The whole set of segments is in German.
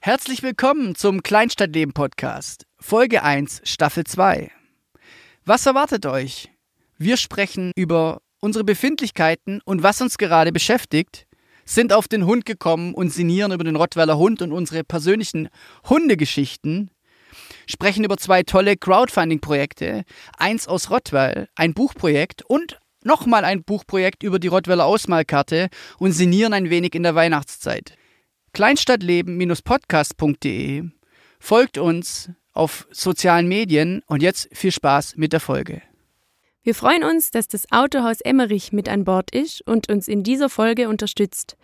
Herzlich willkommen zum Kleinstadtleben Podcast, Folge 1, Staffel 2. Was erwartet euch? Wir sprechen über unsere Befindlichkeiten und was uns gerade beschäftigt, sind auf den Hund gekommen und sinnieren über den Rottweiler Hund und unsere persönlichen Hundegeschichten, sprechen über zwei tolle Crowdfunding-Projekte, eins aus Rottweil, ein Buchprojekt und nochmal ein Buchprojekt über die Rottweiler Ausmalkarte und sinnieren ein wenig in der Weihnachtszeit. Kleinstadtleben-podcast.de folgt uns auf sozialen Medien und jetzt viel Spaß mit der Folge. Wir freuen uns, dass das Autohaus Emmerich mit an Bord ist und uns in dieser Folge unterstützt.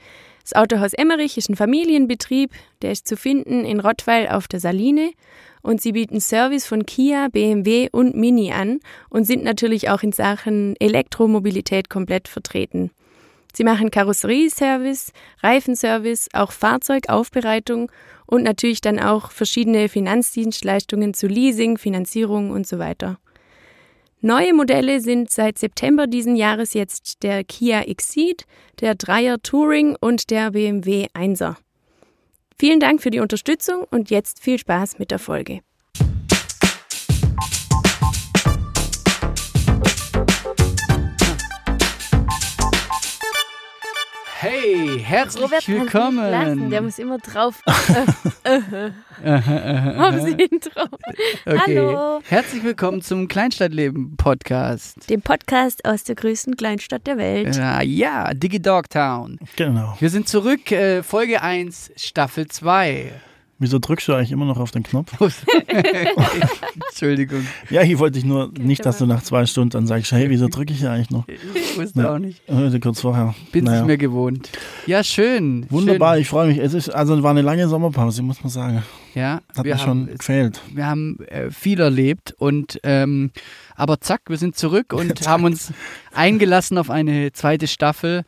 Das Autohaus Emmerich ist ein Familienbetrieb, der ist zu finden in Rottweil auf der Saline und sie bieten Service von Kia, BMW und Mini an und sind natürlich auch in Sachen Elektromobilität komplett vertreten. Sie machen Karosserieservice, Reifenservice, auch Fahrzeugaufbereitung und natürlich dann auch verschiedene Finanzdienstleistungen zu Leasing, Finanzierung und so weiter. Neue Modelle sind seit September diesen Jahres jetzt der Kia Exceed, der Dreier Touring und der BMW 1er. Vielen Dank für die Unterstützung und jetzt viel Spaß mit der Folge. Hey, herzlich Robert willkommen. Lassen. Der muss immer drauf. Äh, äh, Haben Sie ihn drauf? Okay. Hallo. Herzlich willkommen zum Kleinstadtleben Podcast. Dem Podcast aus der größten Kleinstadt der Welt. Ja, ja, Digi Dogtown. Genau. Wir sind zurück, äh, Folge 1, Staffel 2. Wieso drückst du eigentlich immer noch auf den Knopf? Entschuldigung, Ja, ich wollte dich nur nicht, dass du nach zwei Stunden dann sagst, hey, wieso drücke ich hier eigentlich noch? ich wusste Ja. auch nicht. Kurz vorher. Bin Naja. nicht mehr gewohnt. Ja, schön. Wunderbar, Schön. ich freue mich. Es ist, also war eine lange Sommerpause, muss man sagen. Ja, Hat wir mir schon haben, gefehlt. wir haben äh, viel erlebt und ähm, aber zack, wir sind zurück und haben uns eingelassen auf eine zweite Staffel.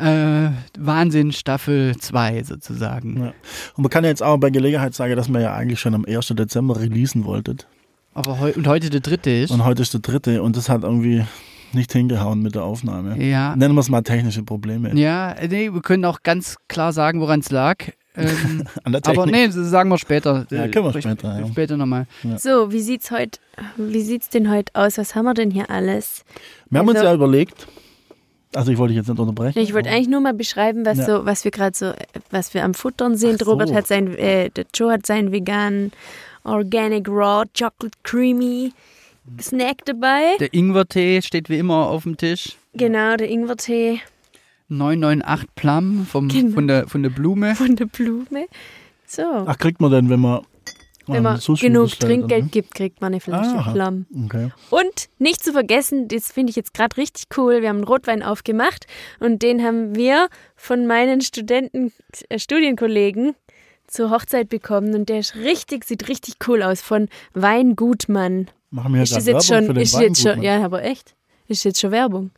Äh, Wahnsinn, Staffel 2 sozusagen. Ja. Und man kann ja jetzt auch bei Gelegenheit sagen, dass man ja eigentlich schon am 1. Dezember releasen wolltet. Aber heu und heute der dritte ist. Und heute ist der dritte und das hat irgendwie nicht hingehauen mit der Aufnahme. Ja, Nennen wir es mal technische Probleme. ja, nee, wir können auch ganz klar sagen, woran es lag. Ähm, An der Technik. aber nee, das sagen wir später. Ja, Äh, können wir sprich- später, ja. Später nochmal. So, wie sieht's heute, wie sieht's denn heute aus? Was haben wir denn hier alles? wir haben uns also- ja überlegt, also ich wollte dich jetzt nicht unterbrechen. Ich wollte eigentlich nur mal beschreiben, was Ja. so, was wir gerade so, was wir am Futtern sind. So. Robert hat sein, äh, der Joe hat seinen veganen Organic Raw Chocolate Creamy Snack dabei. Der Ingwertee steht wie immer auf dem Tisch. Genau, der Ingwertee 998 Plum vom, Genau. von, der, von der Blume. von der Blume. So, Ach, kriegt man denn, wenn man, wenn man Sushi genug Trinkgeld oder? gibt, kriegt man eine Flasche Aha. Plum. Okay. Und nicht zu vergessen, das finde ich jetzt gerade richtig cool, wir haben einen Rotwein aufgemacht und den haben wir von meinen Studenten, äh, Studienkollegen zur Hochzeit bekommen und der ist richtig, sieht richtig cool aus von Weingutmann. Machen wir ja Ist jetzt Werbung schon, ist jetzt schon, Weingutmann. ja, aber echt? Ist jetzt schon Werbung.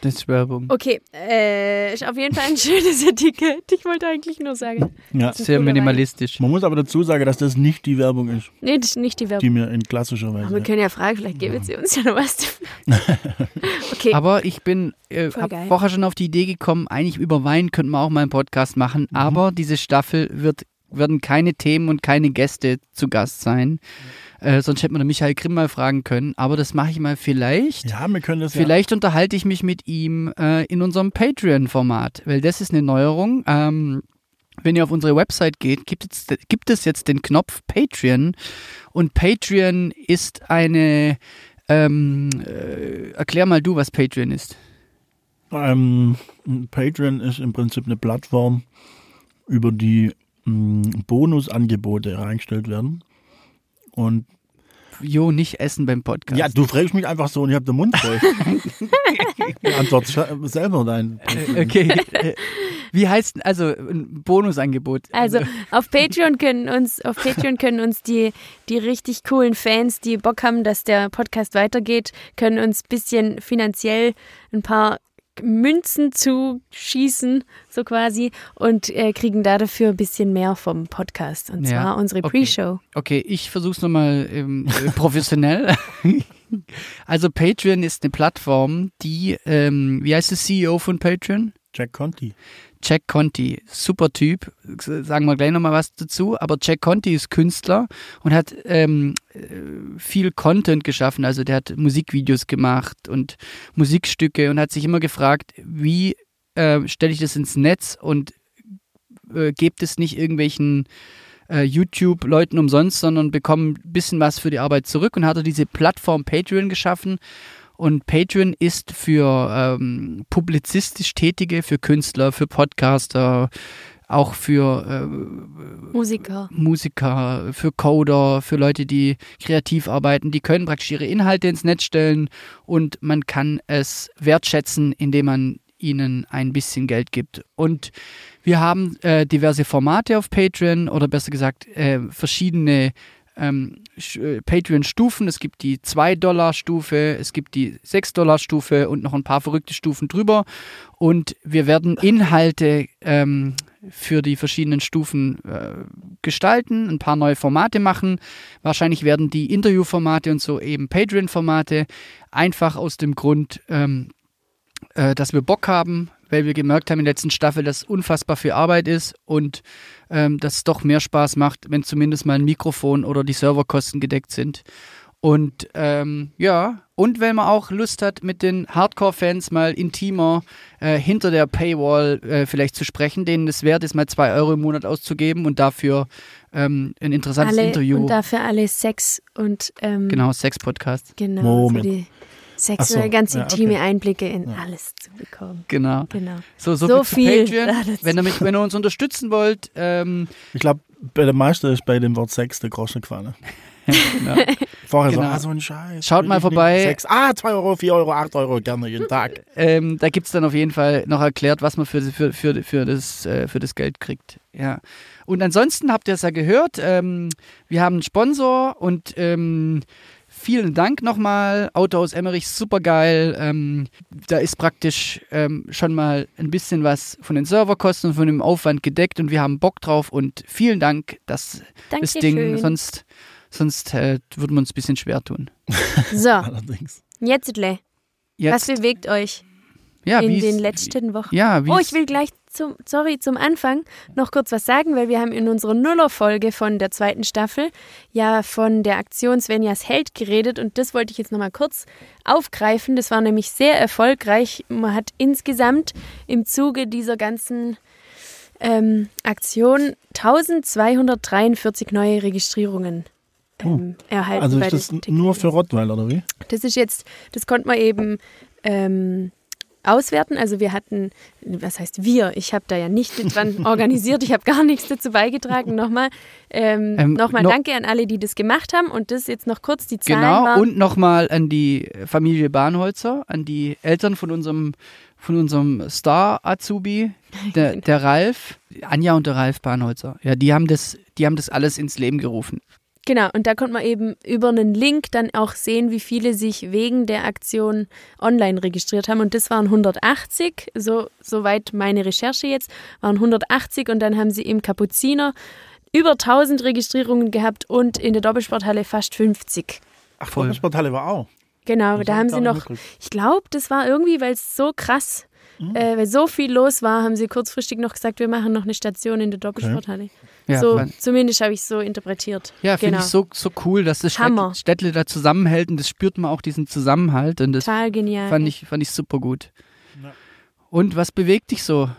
Das ist Werbung. Okay, äh, ist auf jeden Fall ein schönes Etikett. Ich wollte eigentlich nur sagen. Ja. Sehr minimalistisch. Man muss aber dazu sagen, dass das nicht die Werbung ist, Nee, das ist nicht die die Werbung. mir in klassischer Aber wir Weise. können ja fragen, vielleicht geben sie uns ja noch was. okay, Aber ich bin äh, vorher schon auf die Idee gekommen, eigentlich über Wein könnten wir auch mal einen Podcast machen, aber diese Staffel wird, werden keine Themen und keine Gäste zu Gast sein. Äh, sonst hätte man den Michael Grimm mal fragen können. Aber das mache ich mal vielleicht. Ja, wir können das Vielleicht unterhalte ich mich mit ihm äh, in unserem Patreon-Format, weil das ist eine Neuerung. Ähm, wenn ihr auf unsere Website geht, gibt es, gibt es jetzt den Knopf Patreon. Und Patreon ist eine. Ähm, äh, erklär mal du, was Patreon ist. ja. Ähm, Patreon ist im Prinzip eine Plattform, über die mh, Bonusangebote reingestellt werden. Und Jo, nicht essen beim Podcast. ja, du fragst mich einfach so und ich habe den Mund voll. Antwort selber dein. Äh, okay. Wie heißt also ein Bonusangebot? Also auf Patreon können uns, auf Patreon können uns die, die richtig coolen Fans, die Bock haben, dass der Podcast weitergeht, können uns ein bisschen finanziell ein paar Münzen zuschießen, so quasi, und äh, kriegen da dafür ein bisschen mehr vom Podcast. Und Ja, zwar unsere okay. Pre-Show. Okay, ich versuch's nochmal ähm, äh, professionell. also Patreon ist eine Plattform, die, ähm, wie heißt der CEO von Patreon? Jack Conti. Jack Conti, super Typ, sagen wir gleich nochmal was dazu, aber Jack Conti ist Künstler und hat ähm, äh, viel Content geschaffen, also der hat Musikvideos gemacht und Musikstücke und hat sich immer gefragt, wie äh, stelle ich das ins Netz und äh, gebt es nicht irgendwelchen äh, YouTube-Leuten umsonst, sondern bekommen ein bisschen was für die Arbeit zurück und hat er diese Plattform Patreon geschaffen und Patreon ist für ähm, publizistisch Tätige, für Künstler, für Podcaster, auch für äh, Musiker. Musiker, für Coder, für Leute, die kreativ arbeiten. Die können praktisch ihre Inhalte ins Netz stellen und man kann es wertschätzen, indem man ihnen ein bisschen Geld gibt. Und wir haben äh, diverse Formate auf Patreon oder besser gesagt äh, verschiedene ähm, äh, Patreon-Stufen. Es gibt die 2-Dollar-Stufe, es gibt die 6-Dollar-Stufe und noch ein paar verrückte Stufen drüber. Und wir werden Inhalte ähm, für die verschiedenen Stufen äh, gestalten, ein paar neue Formate machen. Wahrscheinlich werden die Interviewformate und so eben Patreon-Formate, einfach aus dem Grund, ähm, äh, dass wir Bock haben, weil wir gemerkt haben in der letzten Staffel, dass unfassbar viel Arbeit ist und ähm, dass es doch mehr Spaß macht, wenn zumindest mal ein Mikrofon oder die Serverkosten gedeckt sind. Und ähm, ja, und wenn man auch Lust hat, mit den Hardcore-Fans mal intimer äh, hinter der Paywall äh, vielleicht zu sprechen, denen es wert ist, mal zwei Euro im Monat auszugeben und dafür ähm, ein interessantes alle, Interview. Und dafür alle Sex und ähm, genau, Sex-Podcast. genau Moment. für die Sex Ach so, ganz ja, intime okay. Einblicke in Ja. alles zu bekommen. Genau. Genau. So, so, So viel, viel zu Patreon. Wenn ihr, mich, wenn ihr uns unterstützen wollt, ähm, Ich glaube, bei der meisten ist bei dem Wort Sex der Groschen gefallen. genau. Vorher Genau. so, ah, so ein Scheiß. Schaut mal vorbei. Sex. Ah, 2 Euro, 4 Euro, 8 Euro, gerne jeden Tag. ähm, da gibt es dann auf jeden Fall noch erklärt, was man für, für, für, für, das, äh, für das Geld kriegt. Ja. Und ansonsten habt ihr es ja gehört, ähm, wir haben einen Sponsor und ähm, vielen Dank nochmal. Auto aus Emmerich, super geil. Ähm, da ist praktisch ähm, schon mal ein bisschen was von den Serverkosten und von dem Aufwand gedeckt und wir haben Bock drauf und vielen Dank, dass das Ding, Dankeschön. sonst, sonst äh, würden wir uns ein bisschen schwer tun. So, Allerdings. jetzt, Le, was Jetzt, bewegt euch ja, in den letzten Wochen? Ja, Oh, ich will gleich zum, sorry, zum Anfang noch kurz was sagen, weil wir haben in unserer Nuller-Folge von der zweiten Staffel ja von der Aktion Svenjas Held geredet und das wollte ich jetzt nochmal kurz aufgreifen. Das war nämlich sehr erfolgreich. Man hat insgesamt im Zuge dieser ganzen ähm, Aktion 1243 neue Registrierungen ähm, erhalten. Also ist das nur für Rottweiler, oder wie? das ist jetzt, das konnte man eben ähm, auswerten. Also wir hatten, was heißt wir? Ich habe da ja nicht mit dran organisiert, ich habe gar nichts dazu beigetragen. Nochmal, ähm, Ähm, nochmal noch- danke an alle, die das gemacht haben. Und das jetzt noch kurz die Zahlen Genau, waren. und nochmal an die Familie Bahnholzer, an die Eltern von unserem, von unserem Star-Azubi, der, der Ralf, Anja und der Ralf Bahnholzer. Ja, die haben das, die haben das alles ins Leben gerufen. Genau, und da konnte man eben über einen Link dann auch sehen, wie viele sich wegen der Aktion online registriert haben. Und das waren 180, so soweit meine Recherche jetzt, waren 180 und dann haben sie im Kapuziner über 1000 Registrierungen gehabt und in der Doppelsporthalle fast 50. Ach, Voll. Sporthalle war auch. Genau, Das da hab haben sie noch, mitgekriegt. ich glaube, das war irgendwie, weil es so krass, Mhm. äh, weil so viel los war, haben sie kurzfristig noch gesagt, wir machen noch eine Station in der Doppelsporthalle. Ja, so, zumindest habe ich es so interpretiert. ja finde genau. ich so, so cool, dass das Hammer. Städtle, Städtle da zusammenhält und das spürt man auch diesen Zusammenhalt und das Total genial. fand ich, fand ich super gut. Ja. Und was bewegt dich so?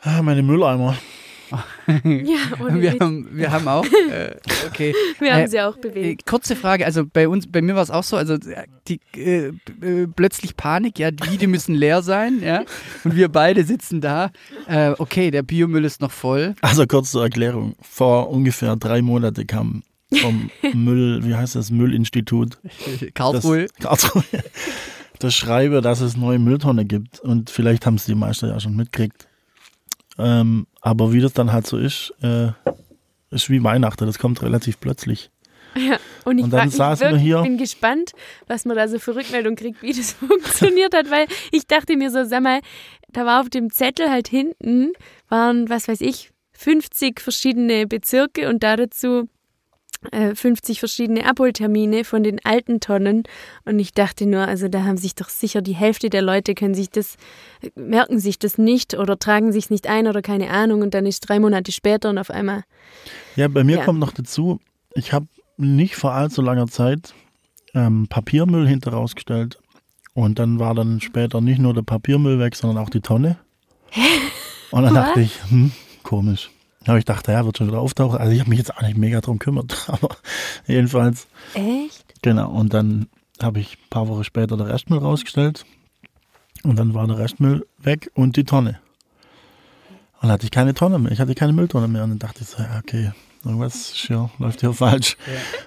Ah, meine Mülleimer. ja, ohne Wir Witz. haben, wir haben auch, äh, okay. Wir haben Äh, sie auch Äh, bewegt. kurze Frage, also bei uns, bei mir war es auch so, also äh, die äh, äh, plötzlich Panik, ja, die, die müssen leer sein, ja, und wir beide sitzen da. Äh, okay, der Biomüll ist noch voll. Also kurz zur Erklärung. Vor ungefähr drei Monaten kam vom Müll, wie heißt das, Müllinstitut, Karlsruhe. das, Karlsruhe, das Schreibe, dass es neue Mülltonne gibt. Und vielleicht haben es die meisten ja schon mitgekriegt. Ähm, aber wie das dann halt so ist, äh, ist wie Weihnachten, das kommt relativ plötzlich. Ja, und ich, und dann war, ich wirklich bin gespannt, was man da so für Rückmeldung kriegt, wie das funktioniert hat, weil ich dachte mir so, sag mal, da war auf dem Zettel halt hinten, waren, was weiß ich, 50 verschiedene Bezirke und da dazu 50 verschiedene Abholtermine von den alten Tonnen. Und ich dachte nur, also da haben sich doch sicher die Hälfte der Leute können sich das, merken sich das nicht oder tragen sich nicht ein oder keine Ahnung. Und dann ist drei Monate später und auf einmal. Ja, bei mir Ja. kommt noch dazu, ich habe nicht vor allzu langer Zeit ähm, Papiermüll hinter rausgestellt. Und dann war dann später nicht nur der Papiermüll weg, sondern auch die Tonne. Und dann dachte ich, hm, komisch. Aber ich dachte, ja, wird schon wieder auftauchen. Also ich habe mich jetzt auch nicht mega drum kümmert. Aber jedenfalls, Echt? genau. Und dann habe ich ein paar Wochen später den Restmüll rausgestellt. Und dann war der Restmüll weg und die Tonne. Und dann hatte ich keine Tonne mehr. Ich hatte keine Mülltonne mehr. Und dann dachte ich so, ja, okay, irgendwas hier, läuft hier falsch.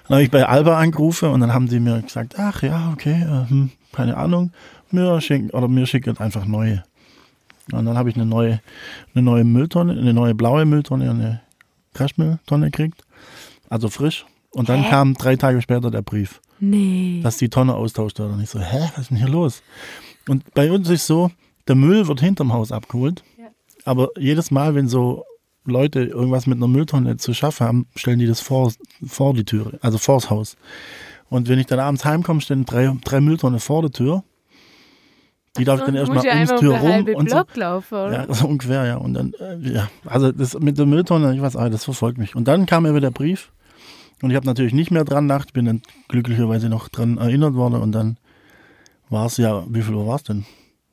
Dann habe ich bei Alba angerufen und dann haben die mir gesagt, ach ja, okay, äh, hm, keine Ahnung, mir schicken oder mir schicken einfach neue. Und dann habe ich eine neue, eine neue Mülltonne, eine neue blaue Mülltonne und eine Crash-Mülltonne gekriegt. Also frisch. Und dann Hä? kam drei Tage später der Brief, Nee. dass die Tonne austauscht wird. Und ich so, hä, was ist denn hier los? Und bei uns ist so, der Müll wird hinterm Haus abgeholt. Aber jedes Mal, wenn so Leute irgendwas mit einer Mülltonne zu schaffen haben, stellen die das vor, vor die Türe, also vors Haus. Und wenn ich dann abends heimkomme, stehen drei, drei Mülltonnen vor der Tür. Die darf ich dann erstmal ja ums Tür um rum und so. Laufen, oder? Ja, so ungefähr, ja. Und dann, äh, ja, also das mit der Mülltonne, ich weiß auch, das verfolgt mich. Und dann kam mir wieder der Brief. Und ich habe natürlich nicht mehr dran gedacht, bin dann glücklicherweise noch dran erinnert worden. Und dann war es ja, wie viel Uhr war es denn?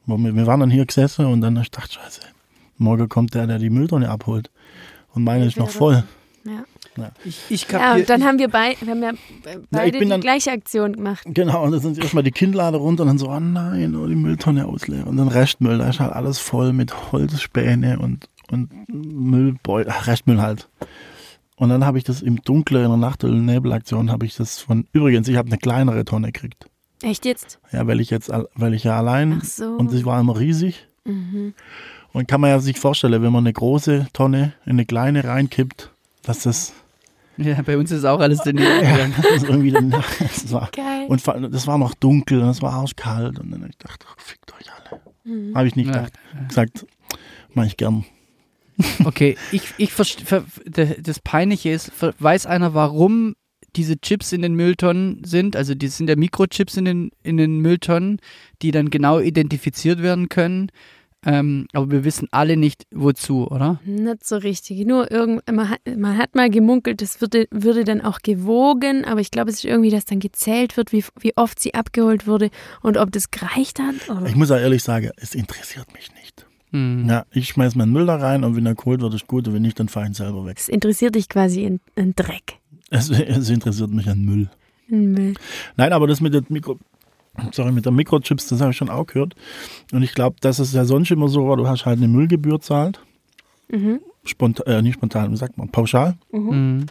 Wir waren dann hier gesessen und dann ich gedacht, scheiße, morgen kommt der, der die Mülltonne abholt. Und meine ist noch voll. Ja. Ich, ich Ja, und dann haben wir, bei, wir haben ja beide bin die dann- gleiche Aktion gemacht. Genau, und dann sind erstmal die Kinnlade runter und dann so, oh nein, oh, die Mülltonne ausleeren. Und dann Restmüll, da ist halt alles voll mit Holzspäne und, und Müllbeutel, Restmüll halt. Und dann habe ich das im Dunkeln, in der Nacht- oder Nebelaktion, habe ich das von, übrigens, ich habe eine kleinere Tonne gekriegt. Echt jetzt? Ja, weil ich jetzt, weil ich ja allein, Ach so. und sie war immer riesig. Mhm. Und kann man ja sich vorstellen, wenn man eine große Tonne in eine kleine reinkippt, dass das, ja, bei uns ist auch alles daneben ja, gegangen. das irgendwie dann, das war, Geil. Und das war noch dunkel und es war arschkalt. Und dann hab ich gedacht, ach, fickt euch alle. Mhm. Habe ich nicht Ja. gedacht. Gesagt, mach ich gern. Okay, ich, ich das Peinliche ist, weiß einer, warum diese Chips in den Mülltonnen sind? Also die sind ja Mikrochips in den, in den Mülltonnen, die dann genau identifiziert werden können. Ähm, aber wir wissen alle nicht, wozu, oder? Nicht so richtig. Nur irgend, man, hat, man hat mal gemunkelt, das würde, würde dann auch gewogen, aber ich glaube, es ist irgendwie, dass dann gezählt wird, wie, wie oft sie abgeholt wurde und ob das gereicht hat. Oder? Ich muss ja ehrlich sagen, es interessiert mich nicht. Hm. Ja, ich schmeiß meinen Müll da rein und wenn er geholt wird, ist gut. Und wenn nicht, dann fahr ich ihn selber weg. Es interessiert dich quasi in, in Dreck. Es, es interessiert mich an Müll. Müll. Nein, aber das mit der Mikro, sorry, mit der Mikrochips, das habe ich schon auch gehört. Und ich glaube, das ist ja sonst immer so, du hast halt eine Müllgebühr zahlt. Mhm. Spontan, äh, nicht spontan, wie sagt man, pauschal. Mhm.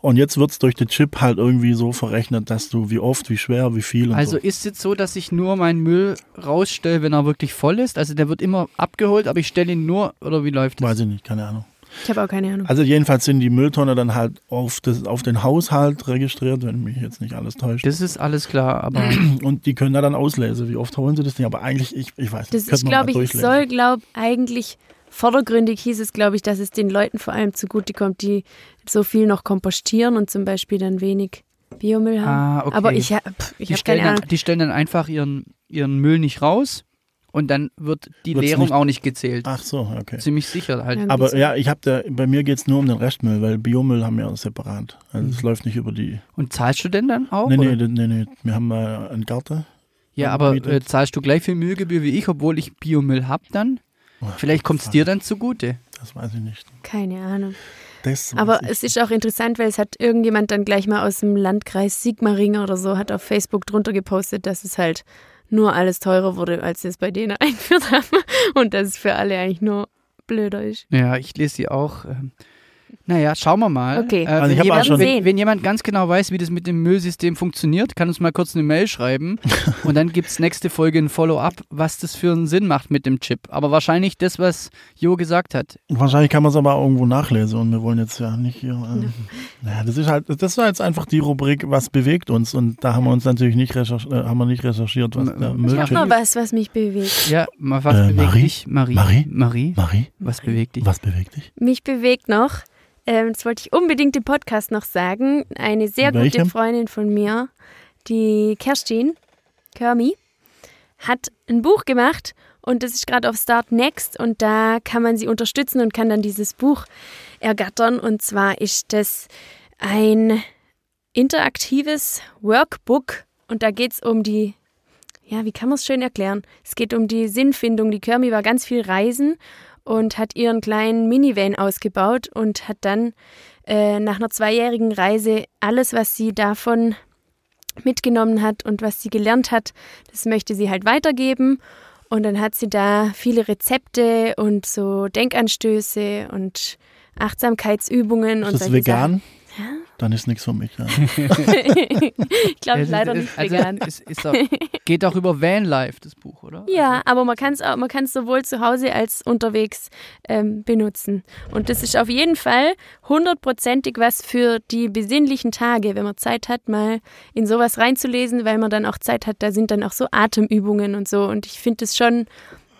Und jetzt wird es durch den Chip halt irgendwie so verrechnet, dass du wie oft, wie schwer, wie viel und Also so. ist es so, dass ich nur meinen Müll rausstelle, wenn er wirklich voll ist? Also der wird immer abgeholt, aber ich stelle ihn nur, oder wie läuft das? Weiß ich nicht, keine Ahnung. Ich habe auch keine Ahnung. Also jedenfalls sind die Mülltonne dann halt auf, das, auf den Haushalt registriert, wenn mich jetzt nicht alles täuscht. Das ist alles klar, aber Und die können da dann auslesen, wie oft holen sie das nicht. Aber eigentlich, ich, ich weiß Das nicht, ist, man mal glaube ich, durchlesen. soll, glaube eigentlich, vordergründig hieß es, glaube ich, dass es den Leuten vor allem zugutekommt, die so viel noch kompostieren und zum Beispiel dann wenig Biomüll haben. Ah, okay. Aber ich, pff, ich die, habe stellen keine Ahnung. dann, die stellen dann einfach ihren, ihren Müll nicht raus und dann wird die Wird's Leerung nicht- auch nicht gezählt. Ach so, okay. Ziemlich sicher halt. Ja. Aber ja, ich habe da, bei mir geht es nur um den Restmüll, weil Biomüll haben wir separat. Also es läuft nicht über die. Und zahlst du denn dann auch? Nee, nee, nee, nee. Wir haben mal einen Garten. ja, aber äh, zahlst du gleich viel Müllgebühr wie ich, obwohl ich Biomüll hab dann? Vielleicht kommt es dir dann zugute. Das weiß ich nicht. Keine Ahnung. Aber es ist auch interessant, weil es hat irgendjemand dann gleich mal aus dem Landkreis Sigmaringen oder so, hat auf Facebook drunter gepostet, dass es halt nur alles teurer wurde, als sie es bei denen eingeführt haben. Und dass es für alle eigentlich nur blöder ist. Ja, ich lese sie auch. ähm, Naja, schauen wir mal. Okay. Äh, Also wenn, ich jemand, schon- wenn, Sehen. wenn jemand ganz genau weiß, wie das mit dem Müllsystem funktioniert, kann uns mal kurz eine Mail schreiben. und dann gibt es nächste Folge ein Follow-up, was das für einen Sinn macht mit dem Chip. Aber wahrscheinlich das, was Jo gesagt hat. Wahrscheinlich kann man es aber irgendwo nachlesen und wir wollen jetzt ja nicht hier. Ähm, naja, das ist halt, das war jetzt einfach die Rubrik, was bewegt uns und da haben wir uns natürlich nicht, recherch äh, haben wir nicht recherchiert, was der Ich Müllchip. habe noch was, was mich bewegt. Ja, mal, was Äh, bewegt Marie? dich? Marie? Marie? Marie? Marie, Was bewegt dich? was bewegt dich? Mich bewegt noch, ähm, das wollte ich unbedingt im Podcast noch sagen, eine sehr gute Welchem? Freundin von mir, die Kerstin Kermi, hat ein Buch gemacht und das ist gerade auf Start Next und da kann man sie unterstützen und kann dann dieses Buch ergattern. Und zwar ist das ein interaktives Workbook und da geht es um die, ja, wie kann man es schön erklären? Es geht um die Sinnfindung. Die Kermi war ganz viel reisen und hat ihren kleinen Minivan ausgebaut und hat dann äh, nach einer zweijährigen Reise alles, was sie davon mitgenommen hat und was sie gelernt hat, das möchte sie halt weitergeben. Und dann hat sie da viele Rezepte und so Denkanstöße und Achtsamkeitsübungen und Ist das solche vegan? Ja. Dann ist nichts für mich. Ja. ich glaube Es- leider es- nicht also, vegan. Es ist auch, geht auch über Vanlife, das Buch, oder? Ja, aber man kann es auch, man kann es sowohl zu Hause als unterwegs ähm, benutzen. Und das ist auf jeden Fall hundertprozentig was für die besinnlichen Tage, wenn man Zeit hat, mal in sowas reinzulesen, weil man dann auch Zeit hat, da sind dann auch so Atemübungen und so. Und ich finde es schon,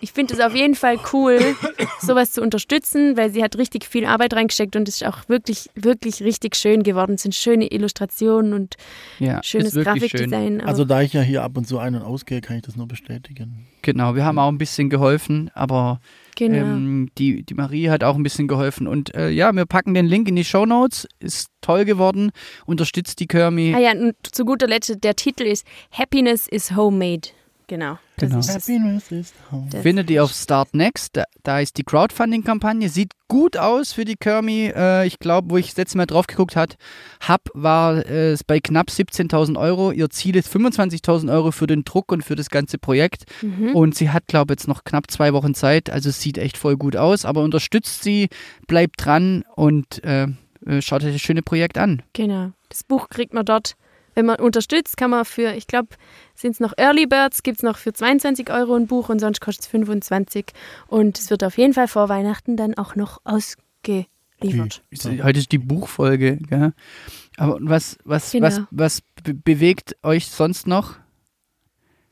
ich finde es auf jeden Fall cool, sowas zu unterstützen, weil sie hat richtig viel Arbeit reingesteckt und es ist auch wirklich, wirklich richtig schön geworden. Es sind schöne Illustrationen und Ja, schönes wirklich schön. Grafikdesign. aber- Also da ich ja hier ab und zu ein- und ausgehe, kann ich das nur bestätigen. Genau, wir haben auch ein bisschen geholfen, aber genau. ähm, die, die Marie hat auch ein bisschen geholfen. Und äh, ja, wir packen den Link in die Show Notes. Ist toll geworden. Unterstützt die Kermi. Ah ja, und zu guter Letzt, der Titel ist Happiness is Homemade. Genau. Das Genau. Findet ihr auf Start Next. Da, da ist die Crowdfunding-Kampagne. Sieht gut aus für die Kermi. Äh, ich glaube, wo ich das letzte Mal drauf geguckt hat, hab war äh, es bei knapp 17.000 Euro. Ihr Ziel ist 25.000 Euro für den Druck und für das ganze Projekt. Mhm. Und sie hat, glaube ich, jetzt noch knapp zwei Wochen Zeit. Also es sieht echt voll gut aus. Aber unterstützt sie, bleibt dran und äh, äh, schaut euch das schöne Projekt an. Genau. Das Buch kriegt man dort. Wenn man unterstützt, kann man für, ich glaube, sind es noch Early Birds, gibt es noch für 22 Euro ein Buch und sonst kostet es 25. Und es wird auf jeden Fall vor Weihnachten dann auch noch ausgeliefert. Ist- Heute ist die Buchfolge. Gell? Aber was, was, Genau. was, was be bewegt euch sonst noch?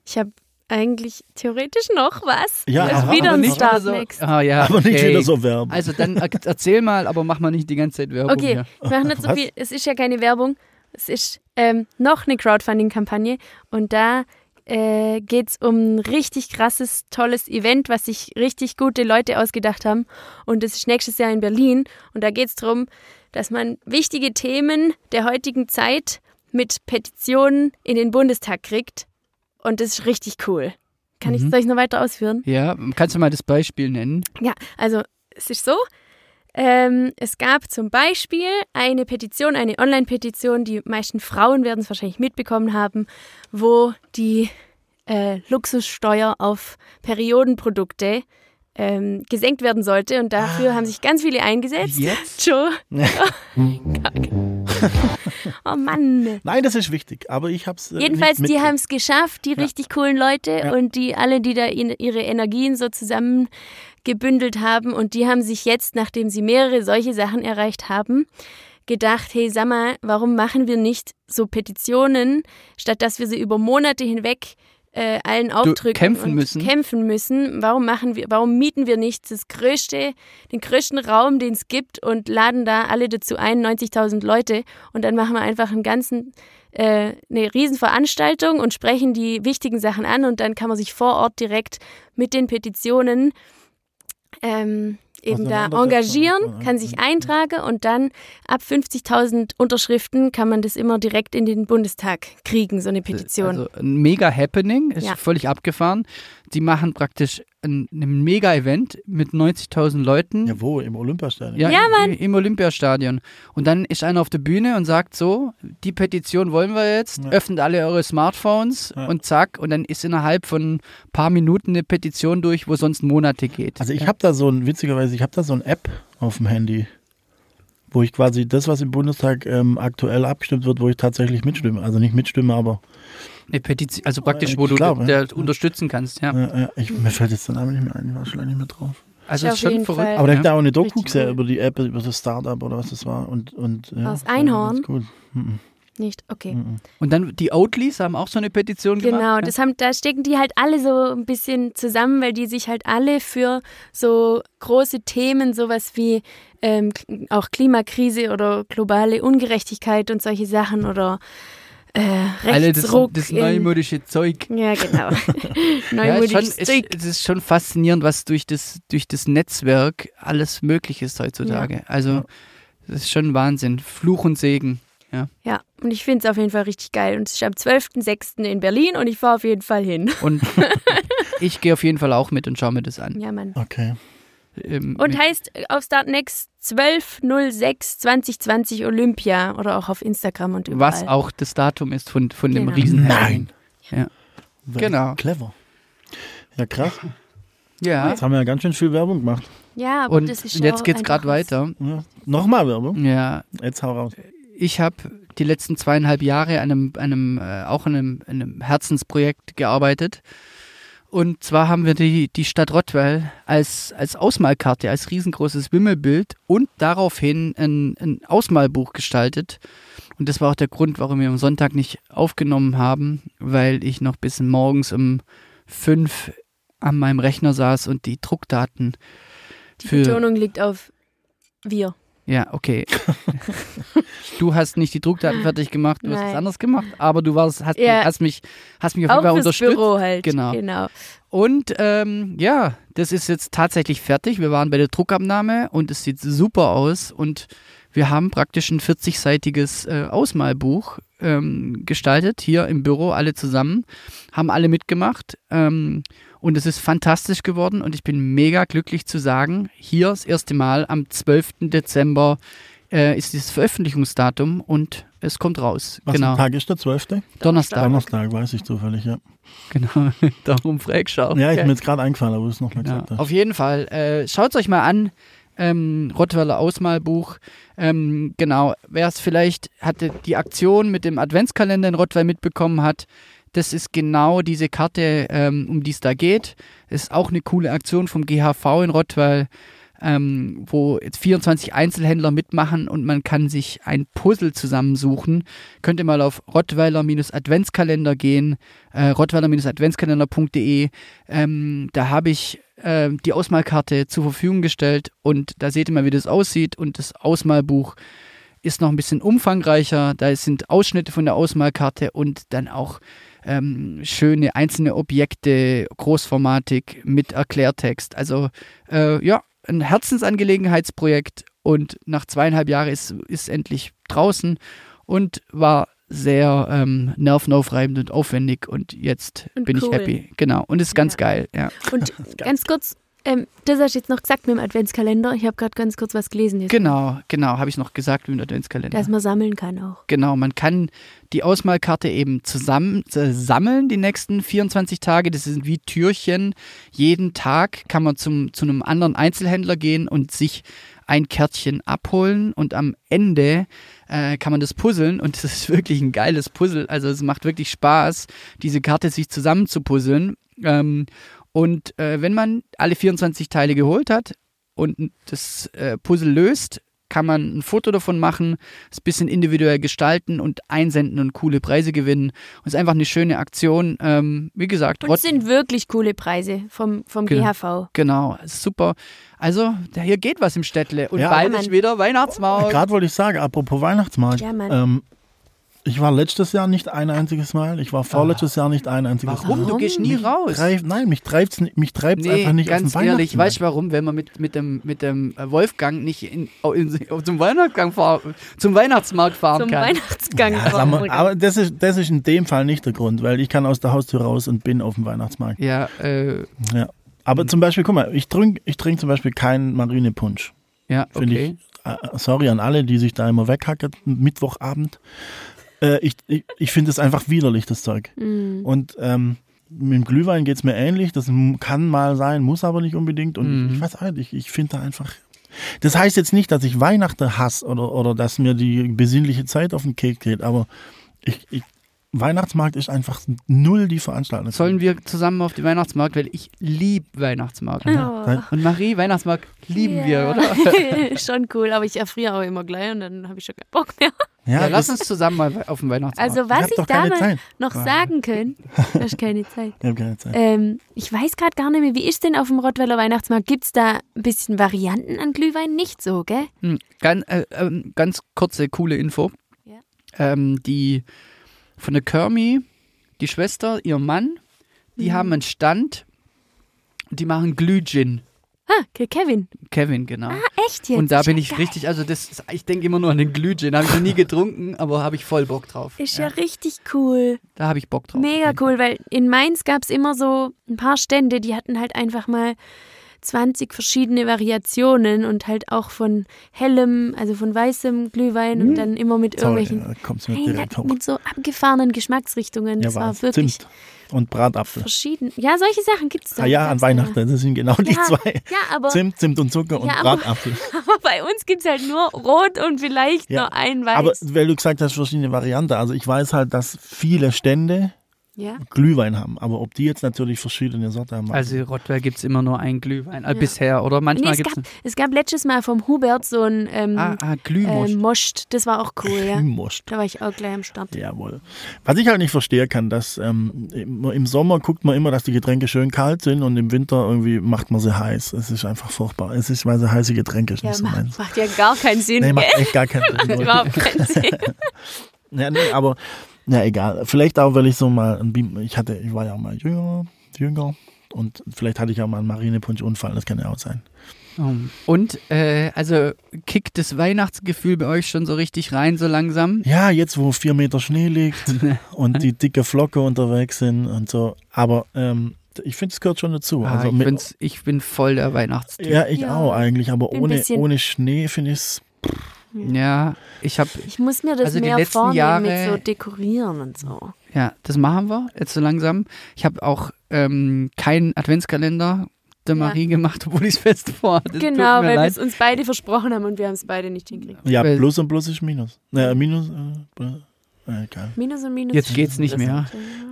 Ich habe eigentlich theoretisch noch was. Ja, Das ist aber- wieder aber ein nicht Start so, Next. Ah, ja, Aber nicht okay. wieder so werben. Also dann er- erzähl mal, aber mach mal nicht die ganze Zeit Werbung. Okay, hier. wir machen nicht so Was? viel. Es ist ja keine Werbung. Es ist ähm, noch eine Crowdfunding-Kampagne und da äh, geht es um ein richtig krasses, tolles Event, was sich richtig gute Leute ausgedacht haben. Und das ist nächstes Jahr in Berlin. Und da geht es darum, dass man wichtige Themen der heutigen Zeit mit Petitionen in den Bundestag kriegt. Und das ist richtig cool. Kann ich Mhm. ich noch weiter ausführen? Ja, kannst du mal das Beispiel nennen? Ja, also es ist so, ähm, es gab zum Beispiel eine Petition, eine Online-Petition, die meisten Frauen werden es wahrscheinlich mitbekommen haben, wo die äh, Luxussteuer auf Periodenprodukte ähm, gesenkt werden sollte. Und dafür haben sich ganz viele eingesetzt. Jetzt? Joe. oh Mann. Nein, das ist wichtig, aber ich hab's. Äh, Jedenfalls, die haben es geschafft, die richtig coolen Leute Ja. und die alle, die da in, ihre Energien so zusammen gebündelt haben und die haben sich jetzt, nachdem sie mehrere solche Sachen erreicht haben, gedacht, hey, sag mal, warum machen wir nicht so Petitionen, statt dass wir sie über Monate hinweg äh, allen aufdrücken kämpfen und müssen. kämpfen müssen. Warum machen wir, warum mieten wir nicht das größte, den größten Raum, den es gibt und laden da alle dazu ein, 90.000 Leute und dann machen wir einfach einen ganzen äh, eine Riesenveranstaltung und sprechen die wichtigen Sachen an und dann kann man sich vor Ort direkt mit den Petitionen ähm, eben da Auseinandersetzen. engagieren, kann sich eintragen und dann ab 50.000 Unterschriften kann man das immer direkt in den Bundestag kriegen, so eine Petition. Also ein mega Happening, ist Ja. völlig abgefahren. Die machen praktisch ein, ein Mega-Event mit 90.000 Leuten. Ja, wo? Im Olympiastadion? Ja, Ja, im, im Olympiastadion. Und dann ist einer auf der Bühne und sagt so, die Petition wollen wir jetzt, Ja. öffnet alle eure Smartphones Ja. und zack, und dann ist innerhalb von ein paar Minuten eine Petition durch, wo sonst Monate geht. Also ich habe da so ein, witzigerweise, ich habe da so ein App auf dem Handy, wo ich quasi das, was im Bundestag ähm, aktuell abgestimmt wird, wo ich tatsächlich mitstimme. Also nicht mitstimme, aber Eine Petition, also praktisch, Ich wo du glaube, der, ja. unterstützen kannst, ja. äh, äh, ich, mir fällt jetzt der Name nicht mehr ein, ich war schon lange nicht mehr drauf. Also Ja, ist schon verrückt. Fall. Aber da habe ich da ja. auch eine Doku gesehen cool. über die App, über das Startup oder was das war. Und, und, ja, Das war Einhorn? Gut. Mhm. Nicht? Okay. Mhm. Und dann die Oatleys haben auch so eine Petition Genau, gemacht. das haben, da stecken die halt alle so ein bisschen zusammen, weil die sich halt alle für so große Themen, sowas wie ähm, auch Klimakrise oder globale Ungerechtigkeit und solche Sachen oder äh, Alle das, das in- neumodische Zeug. ja, genau. Ja, ist schon, Neumodisches ist, Zeug. es ist schon faszinierend, was durch das, durch das Netzwerk alles möglich ist heutzutage. Also, das ist schon Wahnsinn. Fluch und Segen. Ja, und ich finde es auf jeden Fall richtig geil. Und es ist am 12.06. in Berlin und ich fahre auf jeden Fall hin. Und ich gehe auf jeden Fall auch mit und schaue mir das an. Ja, Mann. Okay. Ähm, Und heißt auf Start Next 12.06 2020 Olympia oder auch auf Instagram und überall. was auch das Datum ist von, von dem Genau. Riesen Nein. Genau. Clever. Ja, krass. Ja. Jetzt haben wir ja ganz schön viel Werbung gemacht. Ja, aber Und das ist jetzt auch geht's einfach gerade weiter. Ja. Nochmal Werbung. Ja, Jetzt hau raus. ich habe die letzten zweieinhalb Jahre an einem, einem äh, auch an einem, an einem Herzensprojekt gearbeitet. Und zwar haben wir die, die Stadt Rottweil als, als Ausmalkarte, als riesengroßes Wimmelbild und daraufhin ein, ein Ausmalbuch gestaltet. Und das war auch der Grund, warum wir am Sonntag nicht aufgenommen haben, weil ich noch bis morgens um fünf an meinem Rechner saß und die Druckdaten Die Betonung liegt auf wir. Ja, okay. du hast nicht die Druckdaten fertig gemacht, du hast Nein. was anderes gemacht, aber du warst, hast, Ja. hast mich, hast mich auf jeden Fall unterstützt. Büro halt. Genau. genau. Und ähm, ja, das ist jetzt tatsächlich fertig. Wir waren bei der Druckabnahme und es sieht super aus und wir haben praktisch ein 40-seitiges äh, Ausmalbuch ähm, gestaltet, hier im Büro, alle zusammen, haben alle mitgemacht ähm, und es ist fantastisch geworden und ich bin mega glücklich zu sagen, hier das erste Mal am 12. Dezember äh, ist das Veröffentlichungsdatum und es kommt raus. Was genau, Tag ist der 12.? Donnerstag. Donnerstag, weiß ich zufällig, ja. Genau, darum fragst du auch. Ja, gell? mir jetzt gerade eingefallen, aber du es nochmal Ja, gesagt hast. auf jeden Fall. Äh, Schaut euch mal an. Ähm, Rottweiler Ausmalbuch. Ähm, genau, wer es vielleicht hatte die Aktion mit dem Adventskalender in Rottweil mitbekommen hat, das ist genau diese Karte, ähm, um die es da geht. Ist auch eine coole Aktion vom GHV in Rottweil, ähm, wo jetzt 24 Einzelhändler mitmachen und man kann sich ein Puzzle zusammensuchen. Könnt ihr mal auf Rottweiler-Adventskalender gehen, äh, rottweiler-adventskalender.de. Ähm, da habe ich äh, die Ausmalkarte zur Verfügung gestellt und da seht ihr mal, wie das aussieht und das Ausmalbuch ist noch ein bisschen umfangreicher. Da sind Ausschnitte von der Ausmalkarte und dann auch ähm, schöne einzelne Objekte, großformatig mit Erklärtext. Also äh, ja, ein Herzensangelegenheitsprojekt und nach zweieinhalb Jahren ist es endlich draußen und war sehr ähm, nervenaufreibend und aufwendig und jetzt Und bin ich cool. happy. Genau. Und ist ganz Ja. geil, ja. Und ganz kurz, ähm, das hast du jetzt noch gesagt mit dem Adventskalender. Ich habe gerade ganz kurz was gelesen. Jetzt, Genau, genau, habe ich noch gesagt mit dem Adventskalender. Dass man sammeln kann auch. Genau, man kann die Ausmalkarte eben zusammen äh, sammeln die nächsten 24 Tage. Das sind wie Türchen. Jeden Tag kann man zum, zu einem anderen Einzelhändler gehen und sich ein Kärtchen abholen und am Ende äh, kann man das puzzeln und das ist wirklich ein geiles Puzzle. Also es macht wirklich Spaß, diese Karte sich zusammen zu puzzeln. Ähm, und äh, wenn man alle 24 Teile geholt hat und das äh, Puzzle löst, kann man ein Foto davon machen, es ein bisschen individuell gestalten und einsenden und coole Preise gewinnen. Und es ist einfach eine schöne Aktion. Ähm, wie gesagt, Und es sind wirklich coole Preise vom, vom Genau. GHV. genau, ist super. Also, da hier geht was im Städtle. Und Ja, bald ist wieder Weihnachtsmarkt. Gerade wollte ich sagen, apropos Weihnachtsmarkt. Ja, Mann. ähm, ich war letztes Jahr nicht ein einziges Mal. Ich war vorletztes Jahr nicht ein einziges Warum? Mal. Du gehst nie raus. Treib, nein, mich treibt's, ni- mich treibt's Nee, einfach nicht ganz auf den ehrlich, weißt du warum? Wenn man mit, mit, dem, mit dem äh, Wolfgang nicht in, in, zum, Weihnachtsgang fahr, zum Weihnachtsmarkt fahren Zum kann. Weihnachtsgang. Ja, sag mal, aber das ist, das ist in dem Fall nicht der Grund, weil ich kann aus der Haustür raus und bin auf dem Weihnachtsmarkt. Ja, äh, Ja. Aber zum Beispiel, guck mal, ich trinke ich trink zum Beispiel keinen Marinepunsch. ja, Finde okay. ich, äh, sorry an alle, die sich da immer weghacken, Mittwochabend. Äh, ich ich, ich finde es einfach widerlich, das Zeug. Mm. Und ähm, mit dem Glühwein geht es mir ähnlich. Das kann mal sein, muss aber nicht unbedingt. Und ich, ich weiß auch nicht, ich, ich finde da einfach. Das heißt jetzt nicht, dass ich Weihnachten hasse oder, oder dass mir die besinnliche Zeit auf den Keks geht, aber ich, ich, Weihnachtsmarkt ist einfach null die Veranstaltung. Sollen wir zusammen auf den Weihnachtsmarkt, weil ich liebe Weihnachtsmarkt. Oh. Da- Und Marie, Weihnachtsmarkt lieben wir, Ja. oder? Schon cool, aber ich erfriere auch immer gleich und dann habe ich schon keinen Bock mehr. Ja, Ja, lass uns zusammen mal auf dem Weihnachtsmarkt. Also was ich doch da keine mal Zeit. noch sagen kann, du hast keine Zeit. Ich habe keine Zeit. Ähm, ich weiß gerade gar nicht mehr, wie ist denn auf dem Rottweiler Weihnachtsmarkt? Gibt es da ein bisschen Varianten an Glühwein? Nicht so, gell? Hm, ganz, äh, ähm, ganz kurze, coole Info. Ja. Ähm, die von der Kermi, die Schwester, ihr Mann, die Mhm. haben einen Stand. Die machen Glühgin. Ah, Ke- Kevin. Kevin, genau. Echt jetzt? Und da bin ja ich geil. richtig, also das, ist- ich denke immer nur an den Glühgin. Habe ich noch nie getrunken, aber habe ich voll Bock drauf. Ist ja, richtig cool. Da habe ich Bock drauf. Mega cool, weil in Mainz gab es immer so ein paar Stände, die hatten halt einfach mal 20 verschiedene Variationen und halt auch von hellem, also von weißem Glühwein und dann immer mit Sorry, irgendwelchen da kommt's mir Hey, mit so abgefahrenen Geschmacksrichtungen. Ja, Das war wirklich Zimt und Bratapfel. verschieden. Ja, solche Sachen gibt es da. Ah ja, an. Weihnachten, das sind genau die Ja, zwei. Ja, aber, Zimt, Zimt und Zucker und Ja, aber- Bratapfel. aber bei uns gibt es halt nur rot und vielleicht Ja, nur ein weiß. Aber weil du gesagt hast, verschiedene Varianten. Also ich weiß halt, dass viele Stände ja. Glühwein haben. Aber ob die jetzt natürlich verschiedene Sorten haben. Also in Rottweil gibt es immer nur einen Glühwein. Äh, Ja. Bisher, oder? Nee, Manchmal es, gibt gab, es gab letztes Mal vom Hubert so ein ähm, Ah, ah Glühmosch. ähm, Most. Das war auch cool, ja. Da war ich auch gleich am Start. Jawohl. Was ich halt nicht verstehen kann, dass ähm, im Sommer guckt man immer, dass die Getränke schön kalt sind und im Winter irgendwie macht man sie heiß. Es ist einfach furchtbar. Es ist, weil sie heiße Getränke ist Ja, nicht so macht, meins. macht ja gar keinen Sinn. Nee, macht echt gar keinen Macht Sinn. überhaupt keinen Sinn. Ja, nee, aber ja, egal. Vielleicht auch, weil ich so mal, ein Beam- ich hatte, ich war ja auch mal jünger, jünger und vielleicht hatte ich auch mal einen Marinepunsch-Unfall, das kann ja auch sein. Oh. Und, äh, also kickt das Weihnachtsgefühl bei euch schon so richtig rein, so langsam? Ja, jetzt wo vier Meter Schnee liegt und die dicke Flocke unterwegs sind und so, aber ähm, ich finde, es gehört schon dazu. Ah, also ich, ich bin voll der Weihnachtstyp. ja, ich Ja, auch eigentlich, aber ohne, bisschen- ohne Schnee finde ich es, Ja, ich habe, Ich muss mir das Also die mehr letzten vornehmen Jahre- mit so dekorieren und so. ja, das machen wir jetzt so langsam. Ich habe auch ähm, keinen Adventskalender der Ja. Marie gemacht, obwohl ich es fest vorhatte. Genau, weil wir es uns beide versprochen haben und wir haben es beide nicht hingekriegt. ja, Weil- Plus und Plus ist Minus. Naja, Minus, äh, äh, egal. Minus und Minus. Jetzt geht's nicht Das- mehr.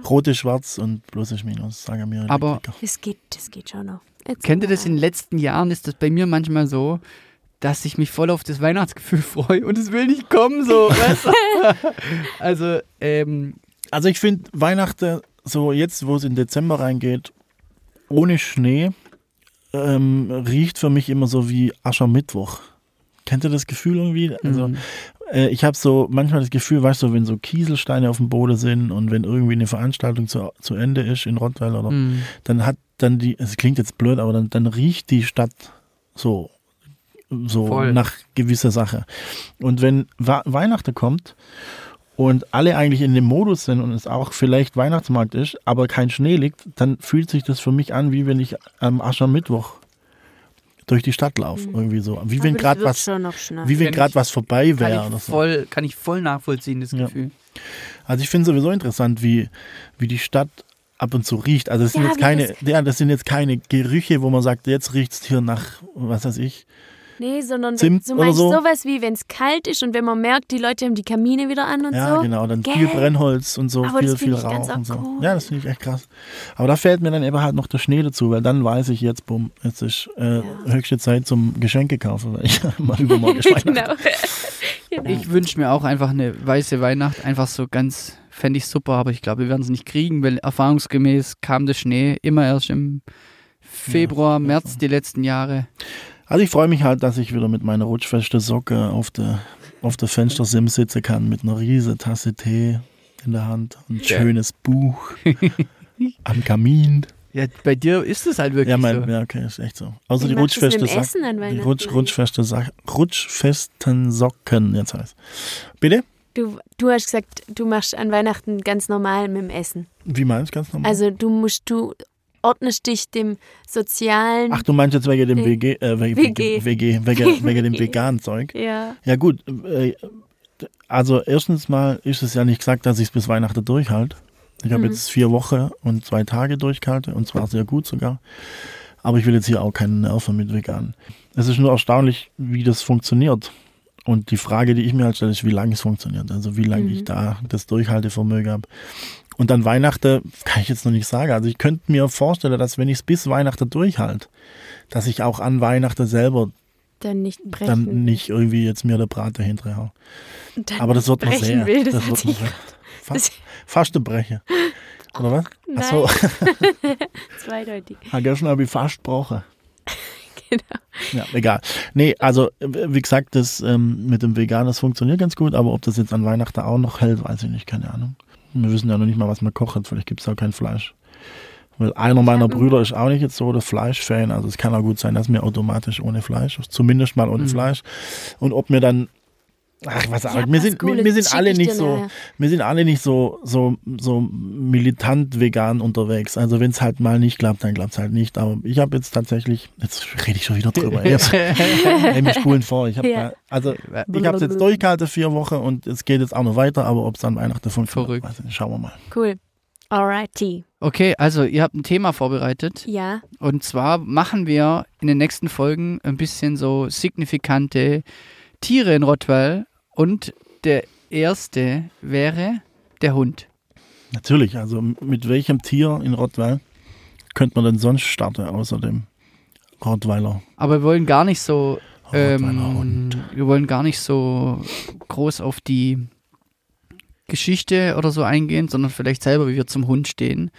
Rot ist schwarz und Plus ist Minus, sagen mir Aber-. Das geht, das geht schon noch. Jetzt Kennt ihr das in den letzten Jahren? Ist das bei mir manchmal so, dass ich mich voll auf das Weihnachtsgefühl freue und es will nicht kommen, so. weißt du? also, ähm, Also ich finde Weihnachten, so jetzt, wo es in Dezember reingeht, ohne Schnee, ähm, riecht für mich immer so wie Aschermittwoch. Kennt ihr das Gefühl irgendwie? Also mhm. äh, ich habe so manchmal das Gefühl, weißt du, wenn so Kieselsteine auf dem Boden sind und wenn irgendwie eine Veranstaltung zu, zu Ende ist in Rottweil oder Mhm. dann hat dann die, es klingt jetzt blöd, aber dann, dann riecht die Stadt so, so Voll. nach gewisser Sache. Und wenn Wa Weihnachten kommt und alle eigentlich in dem Modus sind und es auch vielleicht Weihnachtsmarkt ist, aber kein Schnee liegt, dann fühlt sich das für mich an, wie wenn ich am Aschermittwoch durch die Stadt laufe, irgendwie so. Wie Aber wenn das gerade was, wie wenn gerade was vorbei kann, wäre ich oder so. voll, kann ich voll nachvollziehen, das Ja. Gefühl. Also ich finde sowieso interessant, wie, wie die Stadt ab und zu riecht. Also es sind Ja, jetzt keine, das- ja, das sind jetzt keine Gerüche, wo man sagt, jetzt riecht es hier nach, was weiß ich. Nee, sondern Zimt du oder meinst so? sowas wie, wenn es kalt ist und wenn man merkt, die Leute haben die Kamine wieder an und Ja, so. genau, dann Gell? viel Brennholz und so, Aber viel, das viel Rauch und so. cool. Ja, das finde ich echt krass. Aber da fällt mir dann eben halt noch der Schnee dazu, weil dann weiß ich jetzt, bumm, jetzt ist äh, höchste Zeit zum Geschenke kaufen, weil ich mal übermorgen genau. Ich wünsche mir auch einfach eine weiße Weihnacht, einfach so ganz, fände ich super, aber ich glaube, wir werden es nicht kriegen, weil erfahrungsgemäß kam der Schnee immer erst im Februar, Ja, März die letzten Jahre. Also ich freue mich halt, dass ich wieder mit meiner rutschfeste Socke auf der, auf der Fenstersim sitzen kann mit einer riesen Tasse Tee in der Hand und ein Ja. schönes Buch am Kamin. Ja, bei dir ist es halt wirklich Ja, mein, so. ja, okay, ist echt so. Außer Wie die rutschfeste Socken. Die Weihnachten Rutsch, rutschfeste Sa rutschfesten Socken, jetzt heißt. Bitte? Du, du hast gesagt, du machst an Weihnachten ganz normal mit dem Essen. Wie meinst du ganz normal? Also du musst, du ordnest dich dem sozialen. Ach, du meinst jetzt wegen dem WG, äh, wegen, WG. WG, wegen, wegen dem veganen Zeug? ja. Ja gut, äh, also erstens mal ist es ja nicht gesagt, dass ich es bis Weihnachten durchhalte. Ich habe Mhm. jetzt vier Wochen und zwei Tage durchgehalten und zwar sehr gut sogar. Aber ich will jetzt hier auch keine Nerven mit vegan. Es ist nur erstaunlich, wie das funktioniert. Und die Frage, die ich mir halt stelle, ist, wie lange es funktioniert. Also wie lange Mhm. ich da das Durchhaltevermögen habe. Und dann Weihnachten kann ich jetzt noch nicht sagen. Also ich könnte mir vorstellen, dass wenn ich es bis Weihnachten durchhalte, dass ich auch an Weihnachten selber Dann nicht brechen. dann nicht irgendwie jetzt mir der Brat dahinter. Dann Aber das wird man sehr. will, das, das wird man das- Fast, fast eine Breche. Oder was? Nein. Achso, zweideutig. gestern habe ich fast gebrochen. Genau. Ja, egal. Nee, also wie gesagt, das ähm, mit dem Vegan, das funktioniert ganz gut, aber ob das jetzt an Weihnachten auch noch hält, weiß ich nicht, keine Ahnung. Wir wissen ja noch nicht mal, was man kocht, vielleicht gibt es auch kein Fleisch. Weil einer meiner Brüder ist auch nicht jetzt so der Fleischfan, also es kann auch gut sein, dass wir automatisch ohne Fleisch, zumindest mal ohne Mhm. Fleisch. Und ob wir dann, ach was, auch, wir was sind, wir, Cooles, wir sind alle nicht so, nachher. wir sind alle nicht so, so, so militant vegan unterwegs. Also wenn es halt mal nicht klappt, dann klappt es halt nicht. Aber ich habe jetzt tatsächlich, jetzt rede ich schon wieder drüber. Jetzt, ey, wir spulen vor. Ich habe Ja. also ich habe es jetzt durchgehalten vier Wochen und es geht jetzt auch noch weiter. Aber ob es an Weihnachten funktioniert, Verrückt. weiß ich. Schauen wir mal. Cool. Alrighty. Okay, also ihr habt ein Thema vorbereitet. Ja. Und zwar machen wir in den nächsten Folgen ein bisschen so signifikante Tiere in Rottweil. Und der erste wäre der Hund. Natürlich. Also mit welchem Tier in Rottweil könnte man denn sonst starten außer dem Rottweiler? Aber wir wollen gar nicht so, ähm, wir wollen gar nicht so groß auf die Geschichte oder so eingehen, sondern vielleicht selber, wie wir zum Hund stehen.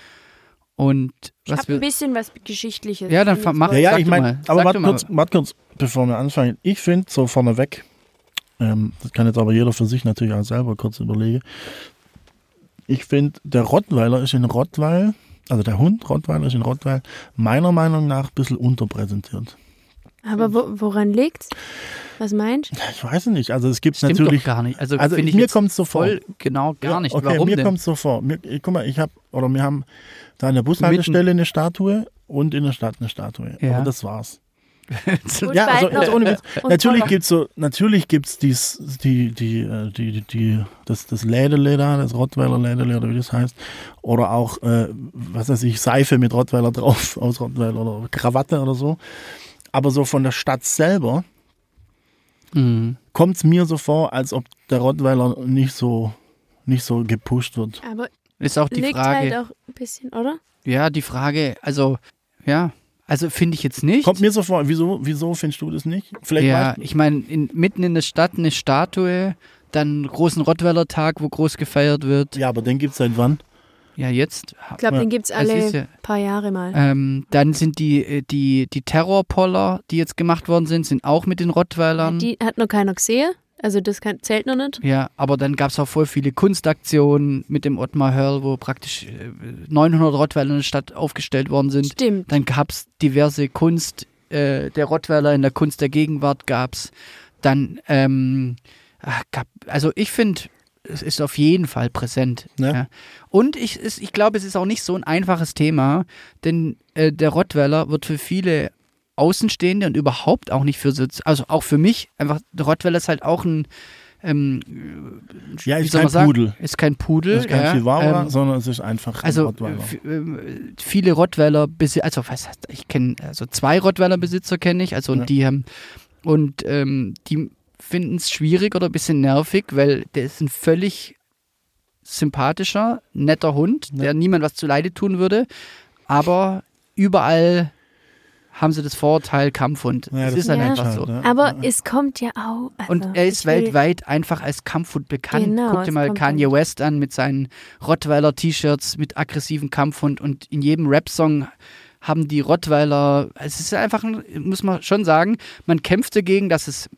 Und Ich was habe ein bisschen was Geschichtliches. Ja, dann mach-. Ja, ja, ich meine, mal. aber warte kurz, wart kurz, bevor wir anfangen. Ich finde so vorneweg, ähm, das kann jetzt aber jeder für sich natürlich auch selber kurz überlegen. Ich finde, der Rottweiler ist in Rottweil, also der Hund Rottweiler ist in Rottweil meiner Meinung nach ein bisschen unterpräsentiert. Aber wo, woran liegt's? Was meinst du? Ich weiß es nicht, also es gibt Stimmt natürlich, doch gar nicht. Also, also ich mir kommt es so vor. voll genau gar Ja, nicht. Okay, Warum mir kommt es so vor. Mir, guck mal, ich habe, oder wir haben da an der Bushaltestelle eine Statue und in der Stadt eine Statue. Ja. Aber das war's. Ja, also jetzt ohne Witz. Natürlich gibt's so, natürlich gibt's dies, die, die, äh, die, die, die, das, das Lädele da, das Rottweiler Lädele oder wie das heißt. Oder auch, äh, was weiß ich, Seife mit Rottweiler drauf, aus Rottweiler oder Krawatte oder so. Aber so von der Stadt selber Mhm. kommt's mir so vor, als ob der Rottweiler nicht so, nicht so gepusht wird. Aber Ist auch die liegt Frage. halt auch ein bisschen, oder? Ja, die Frage, also, ja, also finde ich jetzt nicht. Kommt mir so vor, wieso, wieso findest du das nicht? Vielleicht ja, ich meine, in, mitten in der Stadt eine Statue, dann einen großen Rottweiler Tag, wo groß gefeiert wird. ja, aber den gibt's seit wann? Ja, jetzt. Ich glaube, Ja. den gibt's Es alle ist ja- paar Jahre mal. Ähm, dann sind die, äh, die, die Terrorpoller, die jetzt gemacht worden sind, sind auch mit den Rottweilern. Die hat noch keiner gesehen. Also das kann, zählt noch nicht. Ja, aber dann gab es auch voll viele Kunstaktionen mit dem Ottmar Hörl, wo praktisch äh, 900 Rottweiler in der Stadt aufgestellt worden sind. Stimmt. Dann gab es diverse Kunst, äh, der Rottweiler in der Kunst der Gegenwart gab es. Dann, ähm, ach, gab, also ich finde, es ist auf jeden Fall präsent. Ja. Ja. Und ich, ich glaube, es ist auch nicht so ein einfaches Thema, denn äh, der Rottweiler wird für viele Außenstehende und überhaupt auch nicht für, Sozi- also auch für mich, einfach, Rottweiler ist halt auch ein, ähm, Ja, ist kein sagen? Pudel. Ist kein Pudel. Ist kein ja, Chihuahua, ähm, sondern es ist einfach ein also Rottweiler. ähm, viele Rottweiler, also was heißt, ich kenne also zwei Rottweiler Besitzer kenne ich, also und Ja. die haben und ähm, die finden es schwierig oder ein bisschen nervig, weil der ist ein völlig sympathischer, netter Hund, Ja. der niemand was zuleide tun würde, aber überall haben sie das Vorurteil Kampfhund. Ja, es das ist halt Ja. einfach so. Ja. Aber Ja. es kommt ja auch. Also Und er ist weltweit einfach als Kampfhund bekannt. Genau, Guck dir mal Kanye halt- West an mit seinen Rottweiler-T-Shirts mit aggressiven Kampfhund und in jedem Rap-Song haben die Rottweiler, es ist einfach, ein, muss man schon sagen, man kämpft dagegen, dass es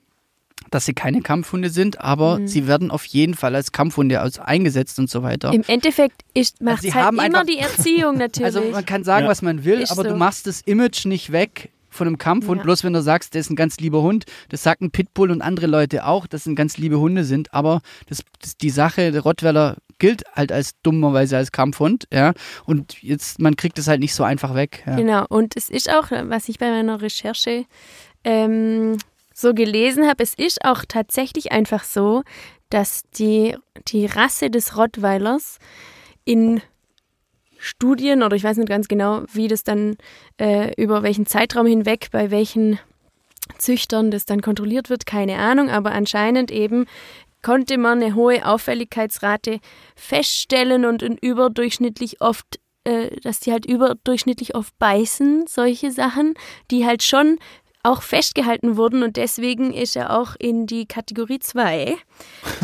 dass sie keine Kampfhunde sind, aber Mhm. sie werden auf jeden Fall als Kampfhunde aus, eingesetzt und so weiter. Im Endeffekt ist, macht sie halt haben immer die Erziehung natürlich. Also man kann sagen, Ja. was man will, Ist aber du so. machst das Image nicht weg von einem Kampfhund, Ja. bloß wenn du sagst, der ist ein ganz lieber Hund. Das sagt ein Pitbull und andere Leute auch, dass es ganz liebe Hunde sind, aber das, das, die Sache, der Rottweiler gilt halt als dummerweise als Kampfhund, ja. Und jetzt, man kriegt es halt nicht so einfach weg. Ja. Genau, und es ist auch, was ich bei meiner Recherche ähm, so gelesen habe, es ist auch tatsächlich einfach so, dass die, die Rasse des Rottweilers in Studien, oder ich weiß nicht ganz genau, wie das dann äh, über welchen Zeitraum hinweg, bei welchen Züchtern das dann kontrolliert wird, keine Ahnung, aber anscheinend eben konnte man eine hohe Auffälligkeitsrate feststellen und in überdurchschnittlich oft, äh, dass die halt überdurchschnittlich oft beißen, solche Sachen, die halt schon auch festgehalten wurden und deswegen ist er auch in die Kategorie 2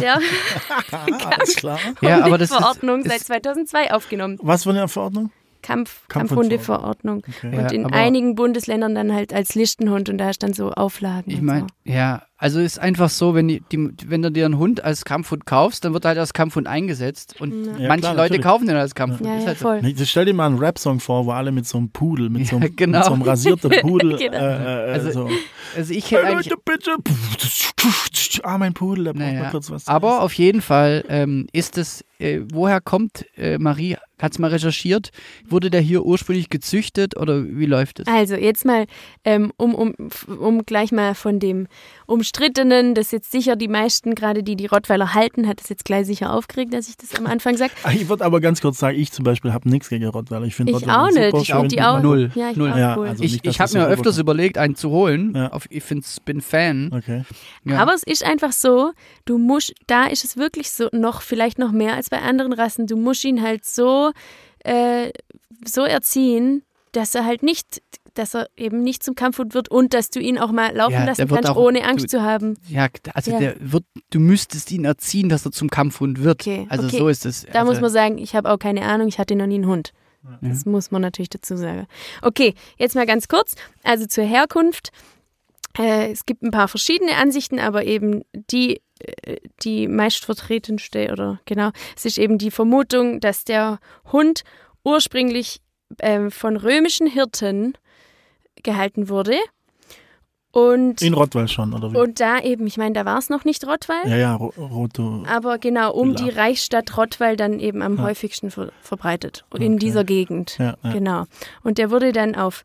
der. Ja, aber das ist- Verordnung ist- seit 2002 aufgenommen. Was für eine Verordnung? Kampf. Kampfhundeverordnung. Okay. Und Ja, in einigen Bundesländern dann halt als Lichtenhund und da ist dann so Auflagen. Ich meine, ja, also ist einfach so, wenn, die, die, wenn du dir einen Hund als Kampfhund kaufst, dann wird er halt als Kampfhund eingesetzt und Ja, manche klar, Leute kaufen den als Kampfhund. Ja, Ist ja, halt so. Nee, Stell dir mal einen Rap-Song vor, wo alle mit so einem Pudel, mit so einem, Ja, genau. mit so einem rasierten Pudel. Genau. äh, äh, Also, so. Also ich hätte Hey eigentlich Leute, bitte. Ah, mein Pudel, der braucht Naja, mal kurz was. Aber auf jeden Fall ähm, ist es, äh, woher kommt äh, Marie, hat es mal recherchiert, wurde der hier ursprünglich gezüchtet oder wie läuft es? Also jetzt mal, ähm, um, um, um gleich mal von dem Umstrittenen, das jetzt sicher die meisten, gerade die die Rottweiler halten, hat es jetzt gleich sicher aufgeregt, dass ich das am Anfang sage. Ah, Ich würde aber ganz kurz sagen, ich zum Beispiel habe nichts gegen Rottweiler. Ich finde Ich Rottweiler auch nicht. super Ich schön. finde die auch. Null. Ja, ich Null. Ja, cool. also- ich nicht, ich habe mir so öfters überlegt, einen zu holen. Ja. Auf, ich find's, bin Fan. Okay. Ja. Aber es ist einfach so, du musst, da ist es wirklich so, noch, vielleicht noch mehr als bei anderen Rassen, du musst ihn halt so, äh, so erziehen, dass er halt nicht, dass er eben nicht zum Kampfhund wird und dass du ihn auch mal laufen Ja, lassen kannst, auch- ohne Angst du- zu haben. ja, also Ja. der wird, du müsstest ihn erziehen, dass er zum Kampfhund wird. Okay, also okay. so ist es. Da also, muss man sagen, ich habe auch keine Ahnung, ich hatte noch nie einen Hund. Das muss man natürlich dazu sagen. Okay, jetzt mal ganz kurz. Also zur Herkunft. Äh, es gibt ein paar verschiedene Ansichten, aber eben die, äh, die meistvertretendste oder genau, es ist eben die Vermutung, dass der Hund ursprünglich ähm, von römischen Hirten gehalten wurde. Und, In Rottweil schon, oder wie? und da eben, ich meine, da war es noch nicht Rottweil. ja, ja, Ro Roto. Aber genau, um Villa. die Reichsstadt Rottweil dann eben am Ja. häufigsten ver verbreitet. In Okay. dieser Gegend. Ja, ja. Genau. Und der wurde dann auf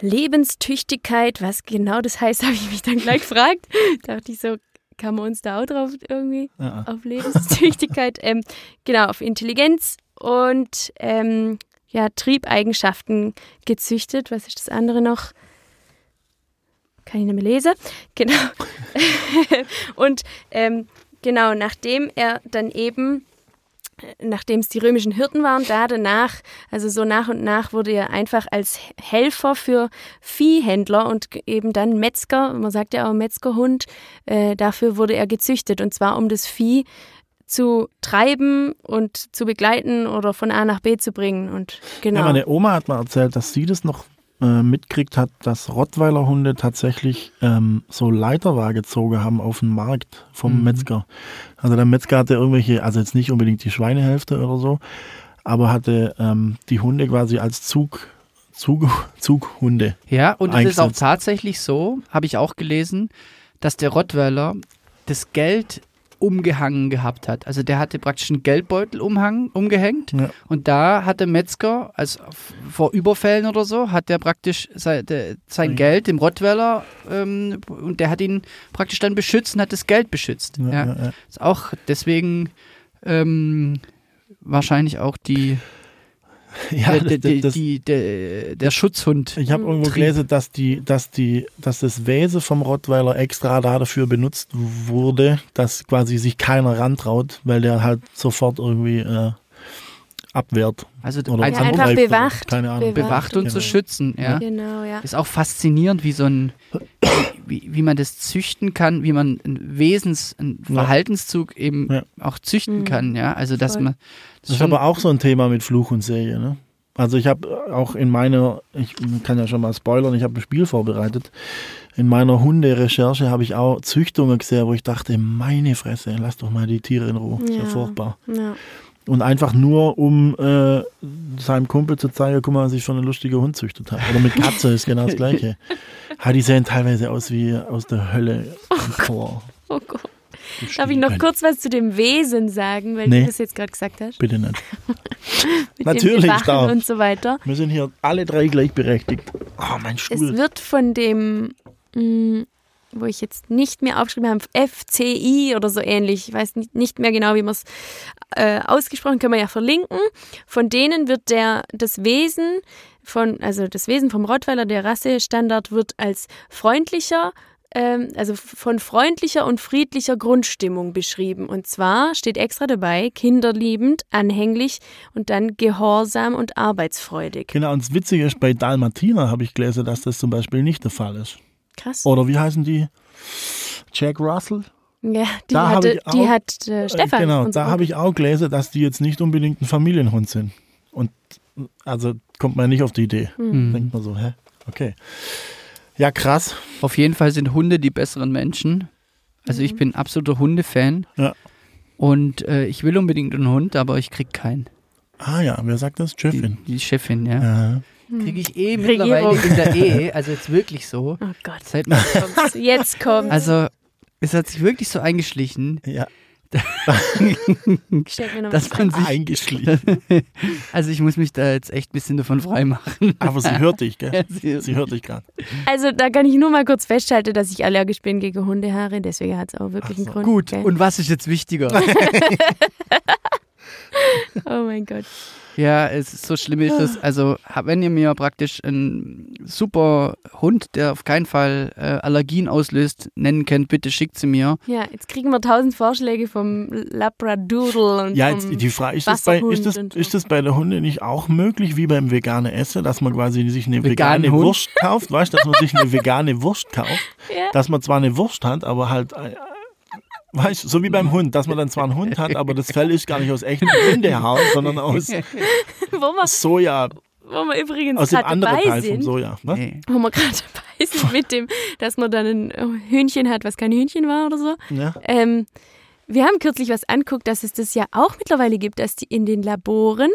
Lebenstüchtigkeit, was genau das heißt, habe ich mich dann gleich gefragt. Dachte ich so, kann man uns da auch drauf irgendwie? Auf Lebenstüchtigkeit. ähm, genau, auf Intelligenz und ähm, ja, Triebeigenschaften gezüchtet. Was ist das andere noch? Kann ich nicht mehr lesen. Genau. und ähm, genau, nachdem er dann eben, nachdem es die römischen Hirten waren, da danach, also so nach und nach wurde er einfach als Helfer für Viehhändler und eben dann Metzger, man sagt ja auch Metzgerhund, äh, dafür wurde er gezüchtet und zwar um das Vieh zu treiben und zu begleiten oder von A nach B zu bringen und genau. Ja, meine Oma hat mal erzählt, dass sie das noch äh, mitkriegt hat, dass Rottweiler Hunde tatsächlich ähm, so Leiterwaage gezogen haben auf den Markt vom Mhm. Metzger. Also der Metzger hatte irgendwelche, also jetzt nicht unbedingt die Schweinehälfte oder so, aber hatte ähm, die Hunde quasi als Zug, Zug, Zughunde. Ja, und es ist auch tatsächlich so, habe ich auch gelesen, dass der Rottweiler das Geld umgehangen gehabt hat. Also der hatte praktisch einen Geldbeutel umhang, umgehängt Ja. und da hat der Metzger, also vor Überfällen oder so, hat der praktisch sein, der, sein. Geld dem Rottweiler ähm, und der hat ihn praktisch dann beschützt und hat das Geld beschützt. Ja. Ist auch deswegen ähm, wahrscheinlich auch die, Ja, der, der, das- die, der, der Schutzhund. Ich habe irgendwo Trieb. gelesen, dass die, dass die, dass das Wesen vom Rottweiler extra da dafür benutzt wurde, dass quasi sich keiner rantraut, weil der halt sofort irgendwie äh, abwehrt. Also Oder einfach Ja, einfach oder- bewacht. Keine Ahnung. Bewacht. bewacht und Genau. zu schützen. Ja. Genau, ja. Ist auch faszinierend, wie so ein, wie, wie man das züchten kann, wie man einen Wesens, einen Ja. Verhaltenszug eben Ja. auch züchten Mhm. kann. Ja, also dass Voll. man Das ist schon- aber auch so ein Thema mit Fluch und Säge. Ne? Also ich habe auch in meiner, ich kann ja schon mal spoilern, ich habe ein Spiel vorbereitet. In meiner Hunderecherche habe ich auch Züchtungen gesehen, wo ich dachte, meine Fresse, lass doch mal die Tiere in Ruhe. Ist ja Ja. furchtbar. ja. Und einfach nur, um äh, seinem Kumpel zu zeigen, guck mal, was ich für einen lustigen Hund züchtet habe. Oder mit Katze ist genau das Gleiche. Die sehen teilweise aus wie aus der Hölle. Vor. Oh Gott. Darf ich noch kurz was zu dem Wesen sagen, weil Nee. du das jetzt gerade gesagt hast? Bitte nicht. Natürlich darf. und so weiter. Wir sind hier alle drei gleichberechtigt. Oh, mein Es Stuhl. wird von dem, mh, wo ich jetzt nicht mehr aufgeschrieben habe, FCI oder so ähnlich, ich weiß nicht, mehr genau, wie man es äh, ausgesprochen, können wir ja verlinken. Von denen wird der, das Wesen von, also das Wesen vom Rottweiler, der Rassestandard wird als freundlicher, ähm, also von freundlicher und friedlicher Grundstimmung beschrieben. Und zwar steht extra dabei, kinderliebend, anhänglich und dann gehorsam und arbeitsfreudig. Genau, und das Witzige ist, bei Dalmatiner habe ich gelesen, dass das zum Beispiel nicht der Fall ist. Krass. Oder wie heißen die? Jack Russell? Ja, die, Da hatte, ich die auch- hat äh, Stefan. Äh, Genau, unser da habe ich auch gelesen, dass die jetzt nicht unbedingt ein Familienhund sind. Und also kommt man nicht auf die Idee. Hm. Denkt man so, hä? Okay. Ja, krass. Auf jeden Fall sind Hunde die besseren Menschen. Also ich bin ein absoluter Hundefan. Ja. Und äh, ich will unbedingt einen Hund, aber ich krieg keinen. Ah ja, wer sagt das? Die, Chefin. die Chefin, ja. Ja. Kriege ich eh Regierung. mittlerweile in der Ehe, also jetzt wirklich so. Oh Gott, Seit man, kommt's. jetzt kommt. also es hat sich wirklich so eingeschlichen, ja. Steck mir noch dass man sich, Eingeschlichen. also ich muss mich da jetzt echt ein bisschen davon freimachen. Aber sie hört dich, gell? Sie- Sie hört dich gerade. Also da kann ich nur mal kurz festhalten, dass ich allergisch bin gegen Hundehaare. Deswegen hat es auch wirklich einen Grund. Gut, gell? und was ist jetzt wichtiger? oh mein Gott. Ja, es ist so schlimm ist es. Also, wenn ihr mir praktisch einen super Hund, der auf keinen Fall äh, Allergien auslöst, nennen könnt, bitte schickt sie mir. Ja, jetzt kriegen wir tausend Vorschläge vom Labradoodle und Ja, jetzt die Frage, ist das, bei, ist, das, ist das bei der Hunde nicht auch möglich, wie beim veganen Essen, dass man quasi sich eine vegane Hund? Wurst kauft, weißt du, dass man sich eine vegane Wurst kauft, Ja. dass man zwar eine Wurst hat, aber halt, äh, weißt du, so wie beim Hund, dass man dann zwar einen Hund hat, aber das Fell ist gar nicht aus echtem Hundehaar, sondern aus wo, wir, Soja, wo wir übrigens aus dem gerade anderen dabei Teil vom sind, Soja. Ne? Nee. wo wir gerade dabei sind mit dem, dass man dann ein Hühnchen hat, was kein Hühnchen war oder so. Ja. Ähm, wir haben kürzlich was anguckt, dass es das ja auch mittlerweile gibt, dass die in den Laboren,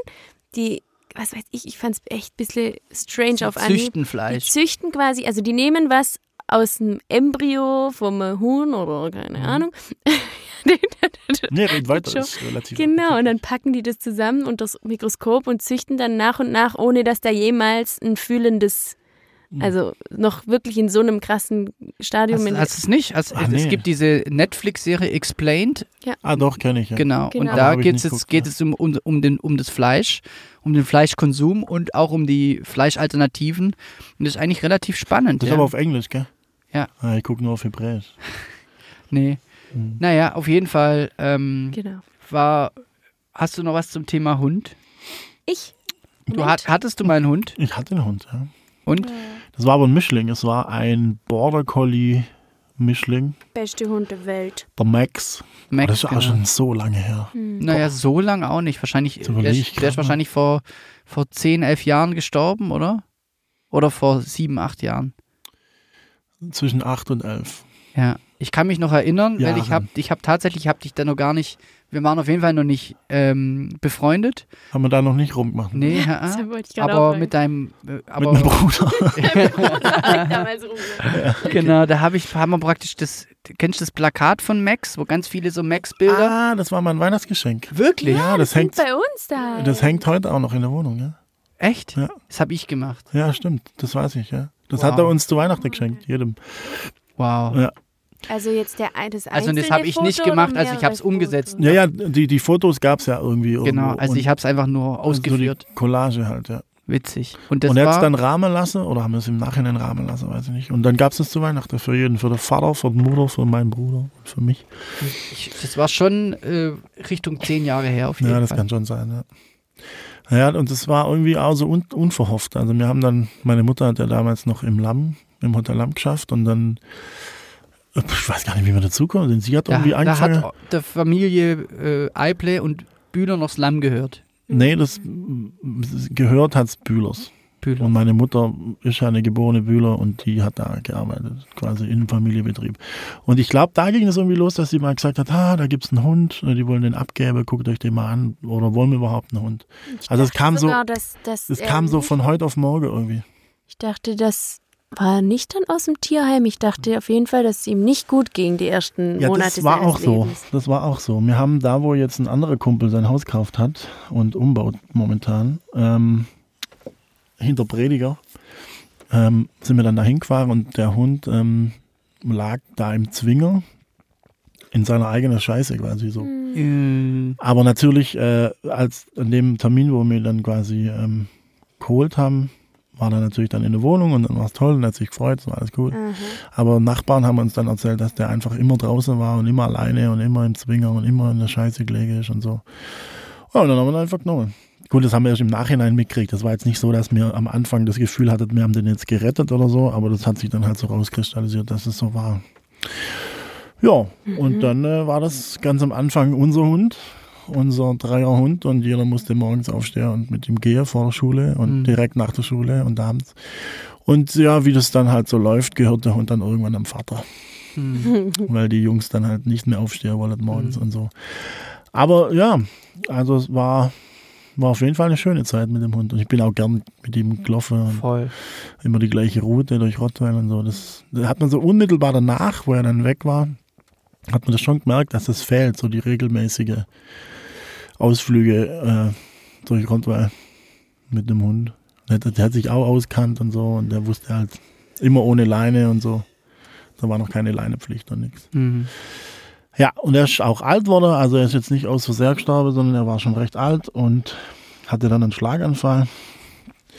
die, was weiß ich, ich fand es echt ein bisschen strange auf Anhieb. Züchten Die Fleisch. züchten quasi, also die nehmen was aus dem Embryo vom Huhn oder keine Ahnung. Nee, red weiter, ist relativ. genau, und dann packen die das zusammen unter das Mikroskop und züchten dann nach und nach, ohne dass da jemals ein fühlendes, also noch wirklich in so einem krassen Stadium. Hast, in, hast du es nicht? Ah, Es nee. gibt diese Netflix-Serie Explained, Ah, doch, kenne ich. Ja. genau. Genau. Und da geht's jetzt, geguckt, geht ja. es um, um, um, den, um das Fleisch, um den Fleischkonsum und auch um die Fleischalternativen. Und das ist eigentlich relativ spannend. Das ist ja. aber auf Englisch, gell? Ja. Ah, ich gucke nur auf Hebräisch. nee. Mhm. Naja, auf jeden Fall ähm, genau. war. Hast du noch was zum Thema Hund? Ich. Du hat, hattest du mal einen Hund? Ich hatte einen Hund, ja. Und? Das war aber ein Mischling. Es war ein Border Collie Mischling, Beste Hund der Welt. der Max. Max, das ist auch genau. schon so lange her. Naja, so lange auch nicht. Wahrscheinlich, der der ist wahrscheinlich vor, vor 10, 11 Jahren gestorben, oder? Oder vor 7, 8 Jahren. Zwischen 8 und 11. Ja. Ich kann mich noch erinnern, weil ich habe ich hab tatsächlich, ich habe dich da noch gar nicht, wir waren auf jeden Fall noch nicht ähm, befreundet. Haben wir da noch nicht rumgemacht. Nee, Das ja, wollte ich gerade aber auch mit deinem, äh, Mit aber einem Bruder. damals ja. genau, da habe ich, haben wir praktisch das, kennst du das Plakat von Max, wo ganz viele so Max-Bilder. ah, das war mein Weihnachtsgeschenk. Wirklich? Ja, das, Sind hängt, bei uns da. das hängt heute auch noch in der Wohnung, ja. Echt? Ja. Das habe ich gemacht. Ja, stimmt. Das weiß ich, ja. Das Wow. hat er uns zu Weihnachten geschenkt, jedem. Wow. Ja. Also jetzt der das Also das habe ich nicht Foto gemacht, oder also ich habe es umgesetzt. Ja, ja, die, die Fotos gab es ja irgendwie. Genau, irgendwo. also ich habe es einfach nur also ausgeführt. die Collage halt, ja. Witzig. Und das und er hat es war, dann rahmen lassen, oder haben wir es im Nachhinein rahmen lassen, weiß ich nicht. Und dann gab es es zu Weihnachten für jeden, für den Vater, für die Mutter, für meinen Bruder und für mich. ich, das war schon äh, Richtung zehn Jahre her auf jeden Ja, das Fall. kann schon sein, ja. Ja, und das war irgendwie auch so un unverhofft. Also wir haben dann, meine Mutter hat ja damals noch im Lamm, im Hotel Lamm geschafft und dann, ich weiß gar nicht, wie wir dazukommen sind. Sie hat Da, irgendwie da angefangen. hat der Familie äh, Eible und Bühler noch Slum gehört. nee, das das gehört hat's Bühlers. Bühler. Und meine Mutter ist ja eine geborene Bühler und die hat da gearbeitet, quasi in einem Familienbetrieb. Und ich glaube, da ging es irgendwie los, dass sie mal gesagt hat, ah, da gibt's einen Hund, die wollen den abgeben, guckt euch den mal an oder wollen wir überhaupt einen Hund? Ich Also es kam so- sogar, dass, dass Das er kam so von heute auf morgen irgendwie. Ich dachte, das war nicht dann aus dem Tierheim. Ich dachte auf jeden Fall, dass es ihm nicht gut ging, die ersten Ja, Monate das war auch so. Lebens. Das war auch so. Wir haben da, wo jetzt ein anderer Kumpel sein Haus gekauft hat und umbaut momentan, ähm, hinter Prediger, ähm, sind wir dann da hingefahren und der Hund ähm, lag da im Zwinger in seiner eigenen Scheiße quasi so. Äh, Aber natürlich, äh, als an dem Termin, wo wir dann quasi ähm, geholt haben, war er natürlich dann in der Wohnung und dann war es toll und hat sich gefreut, es war alles gut. Mhm. Aber Nachbarn haben uns dann erzählt, dass der einfach immer draußen war und immer alleine und immer im Zwinger und immer in der Scheiße gelegen ist und so. Ja, und dann haben wir ihn einfach genommen. Gut, das haben wir erst im Nachhinein mitgekriegt. Das war jetzt nicht so, dass wir am Anfang das Gefühl hatten, wir haben den jetzt gerettet oder so, aber das hat sich dann halt so rauskristallisiert, dass es so war. Ja, mhm. und dann äh, war das ganz am Anfang unser Hund, unser Dreierhund und jeder musste morgens aufstehen und mit ihm gehen vor der Schule und mhm. direkt nach der Schule und abends. Und ja, wie das dann halt so läuft, gehört der Hund dann irgendwann am Vater. Mhm. Weil die Jungs dann halt nicht mehr aufstehen wollen morgens mhm. und so. Aber ja, also es war, war auf jeden Fall eine schöne Zeit mit dem Hund. Und ich bin auch gern mit ihm gelaufen. Voll. Immer die gleiche Route durch Rottweil und so. Das, das hat man so unmittelbar danach, wo er dann weg war, hat man das schon gemerkt, dass das fehlt, so die regelmäßige Ausflüge äh, durch Rottweil mit dem Hund. Der, der, hat sich auch auskannt und so und der wusste halt immer ohne Leine und so. Da war noch keine Leinepflicht und nichts. Mhm. Ja, und er ist auch alt worden, also er ist jetzt nicht aus Versehen gestorben, sondern er war schon recht alt und hatte dann einen Schlaganfall.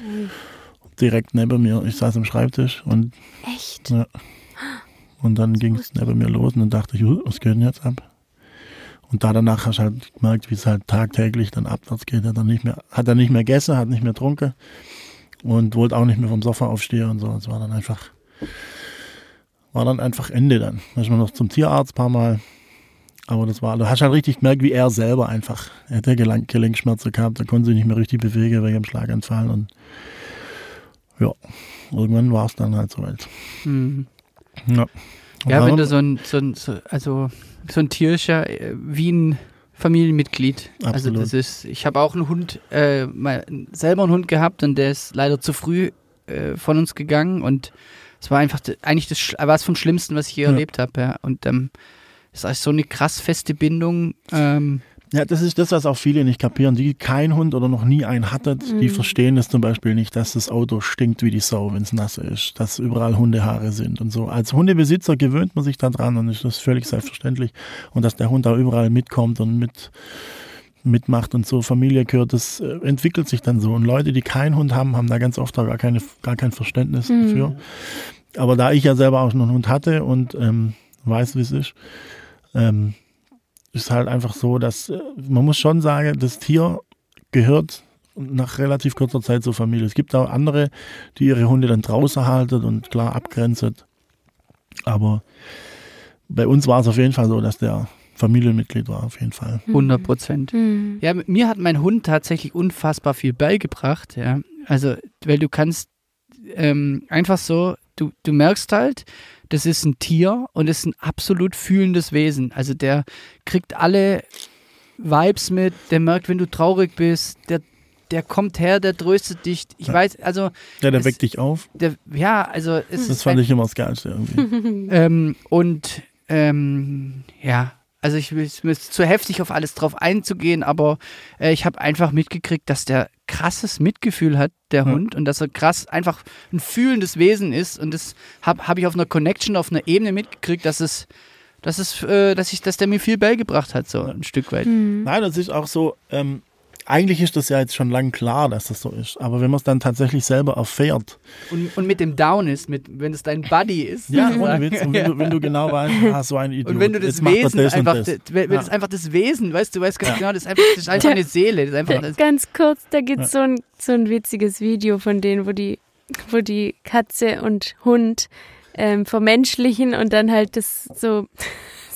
Mhm. Direkt neben mir. Ich saß am Schreibtisch und. Echt? Ja. Und dann ging es neben mir los und dann dachte ich, was geht denn jetzt ab? Und da danach hast du halt gemerkt, wie es halt tagtäglich dann abwärts geht. Er dann nicht mehr, hat er nicht mehr gegessen, hat nicht mehr getrunken und wollte auch nicht mehr vom Sofa aufstehen und so. Es war dann einfach, war dann einfach Ende dann. Dann ist man noch zum Tierarzt ein paar Mal. Aber das war, da hast du halt richtig gemerkt, wie er selber einfach, er hat ja Gelenkschmerzen gehabt, er konnte sich nicht mehr richtig bewegen wegen dem Schlaganfall und ja, irgendwann war es dann halt soweit. Mhm. Ja, ja wenn du so ein, so ein so, also so ein Tier ist ja äh, wie ein Familienmitglied. Absolut. Also das ist, ich habe auch einen Hund, äh, mal, selber einen Hund gehabt und der ist leider zu früh äh, von uns gegangen und es war einfach eigentlich das war es vom Schlimmsten, was ich je ja. erlebt habe. Ja. Und ähm, ist so eine krass feste Bindung. Ähm, ja, das ist das, was auch viele nicht kapieren. Die kein Hund oder noch nie einen hatten, mhm. die verstehen es zum Beispiel nicht, dass das Auto stinkt wie die Sau, wenn es nass ist, dass überall Hundehaare sind und so. Als Hundebesitzer gewöhnt man sich daran und ist das völlig selbstverständlich. Und dass der Hund da überall mitkommt und mit mitmacht und so Familie gehört, das äh, entwickelt sich dann so. Und Leute, die keinen Hund haben, haben da ganz oft auch gar, keine, gar kein Verständnis mhm. dafür. Aber da ich ja selber auch schon einen Hund hatte und ähm, weiß, wie es ist, ähm, ist halt einfach so, dass äh, man muss schon sagen, das Tier gehört nach relativ kurzer Zeit zur Familie. Es gibt auch andere, die ihre Hunde dann draußen halten und klar abgrenzen. Aber bei uns war es auf jeden Fall so, dass der Familienmitglied war, auf jeden Fall. 100 Prozent. Mhm. Ja, mir hat mein Hund tatsächlich unfassbar viel beigebracht. Ja. Also, weil du kannst ähm, einfach so, du, du merkst halt, das ist ein Tier und ist ein absolut fühlendes Wesen. Also der kriegt alle Vibes mit, der merkt, wenn du traurig bist, der, der kommt her, der tröstet dich. Ich ja. weiß, also. Ja, der es, weckt dich auf. Der, ja, also. das fand ein, ich immer das Geilste irgendwie. ähm, und ähm, ja, also ich es ist zu heftig auf alles drauf einzugehen, aber äh, ich habe einfach mitgekriegt, dass der krasses Mitgefühl hat, der ja. Hund, und dass er krass einfach ein fühlendes Wesen ist. Und das habe hab ich auf einer Connection, auf einer Ebene mitgekriegt, dass es, dass es, äh, dass ich, dass der mir viel beigebracht hat, so ein Stück weit. Mhm. Nein, das ist auch so, ähm, eigentlich ist das ja jetzt schon lang klar, dass das so ist. Aber wenn man es dann tatsächlich selber erfährt. Und, und mit dem Down ist, mit, wenn es dein Buddy ist. Ja, ohne Witz. Und wenn du, wenn du genau weißt, ah, so ein Idiot. Und wenn du das Wesen das einfach, das. wenn ja. das einfach das Wesen, weißt du, weißt ganz ja. genau, das ist einfach, das ist einfach eine Seele. Das ist einfach das Ganz kurz, da gibt es so, ein, so ein witziges Video von denen, wo die, wo die Katze und Hund ähm, vermenschlichen und dann halt das so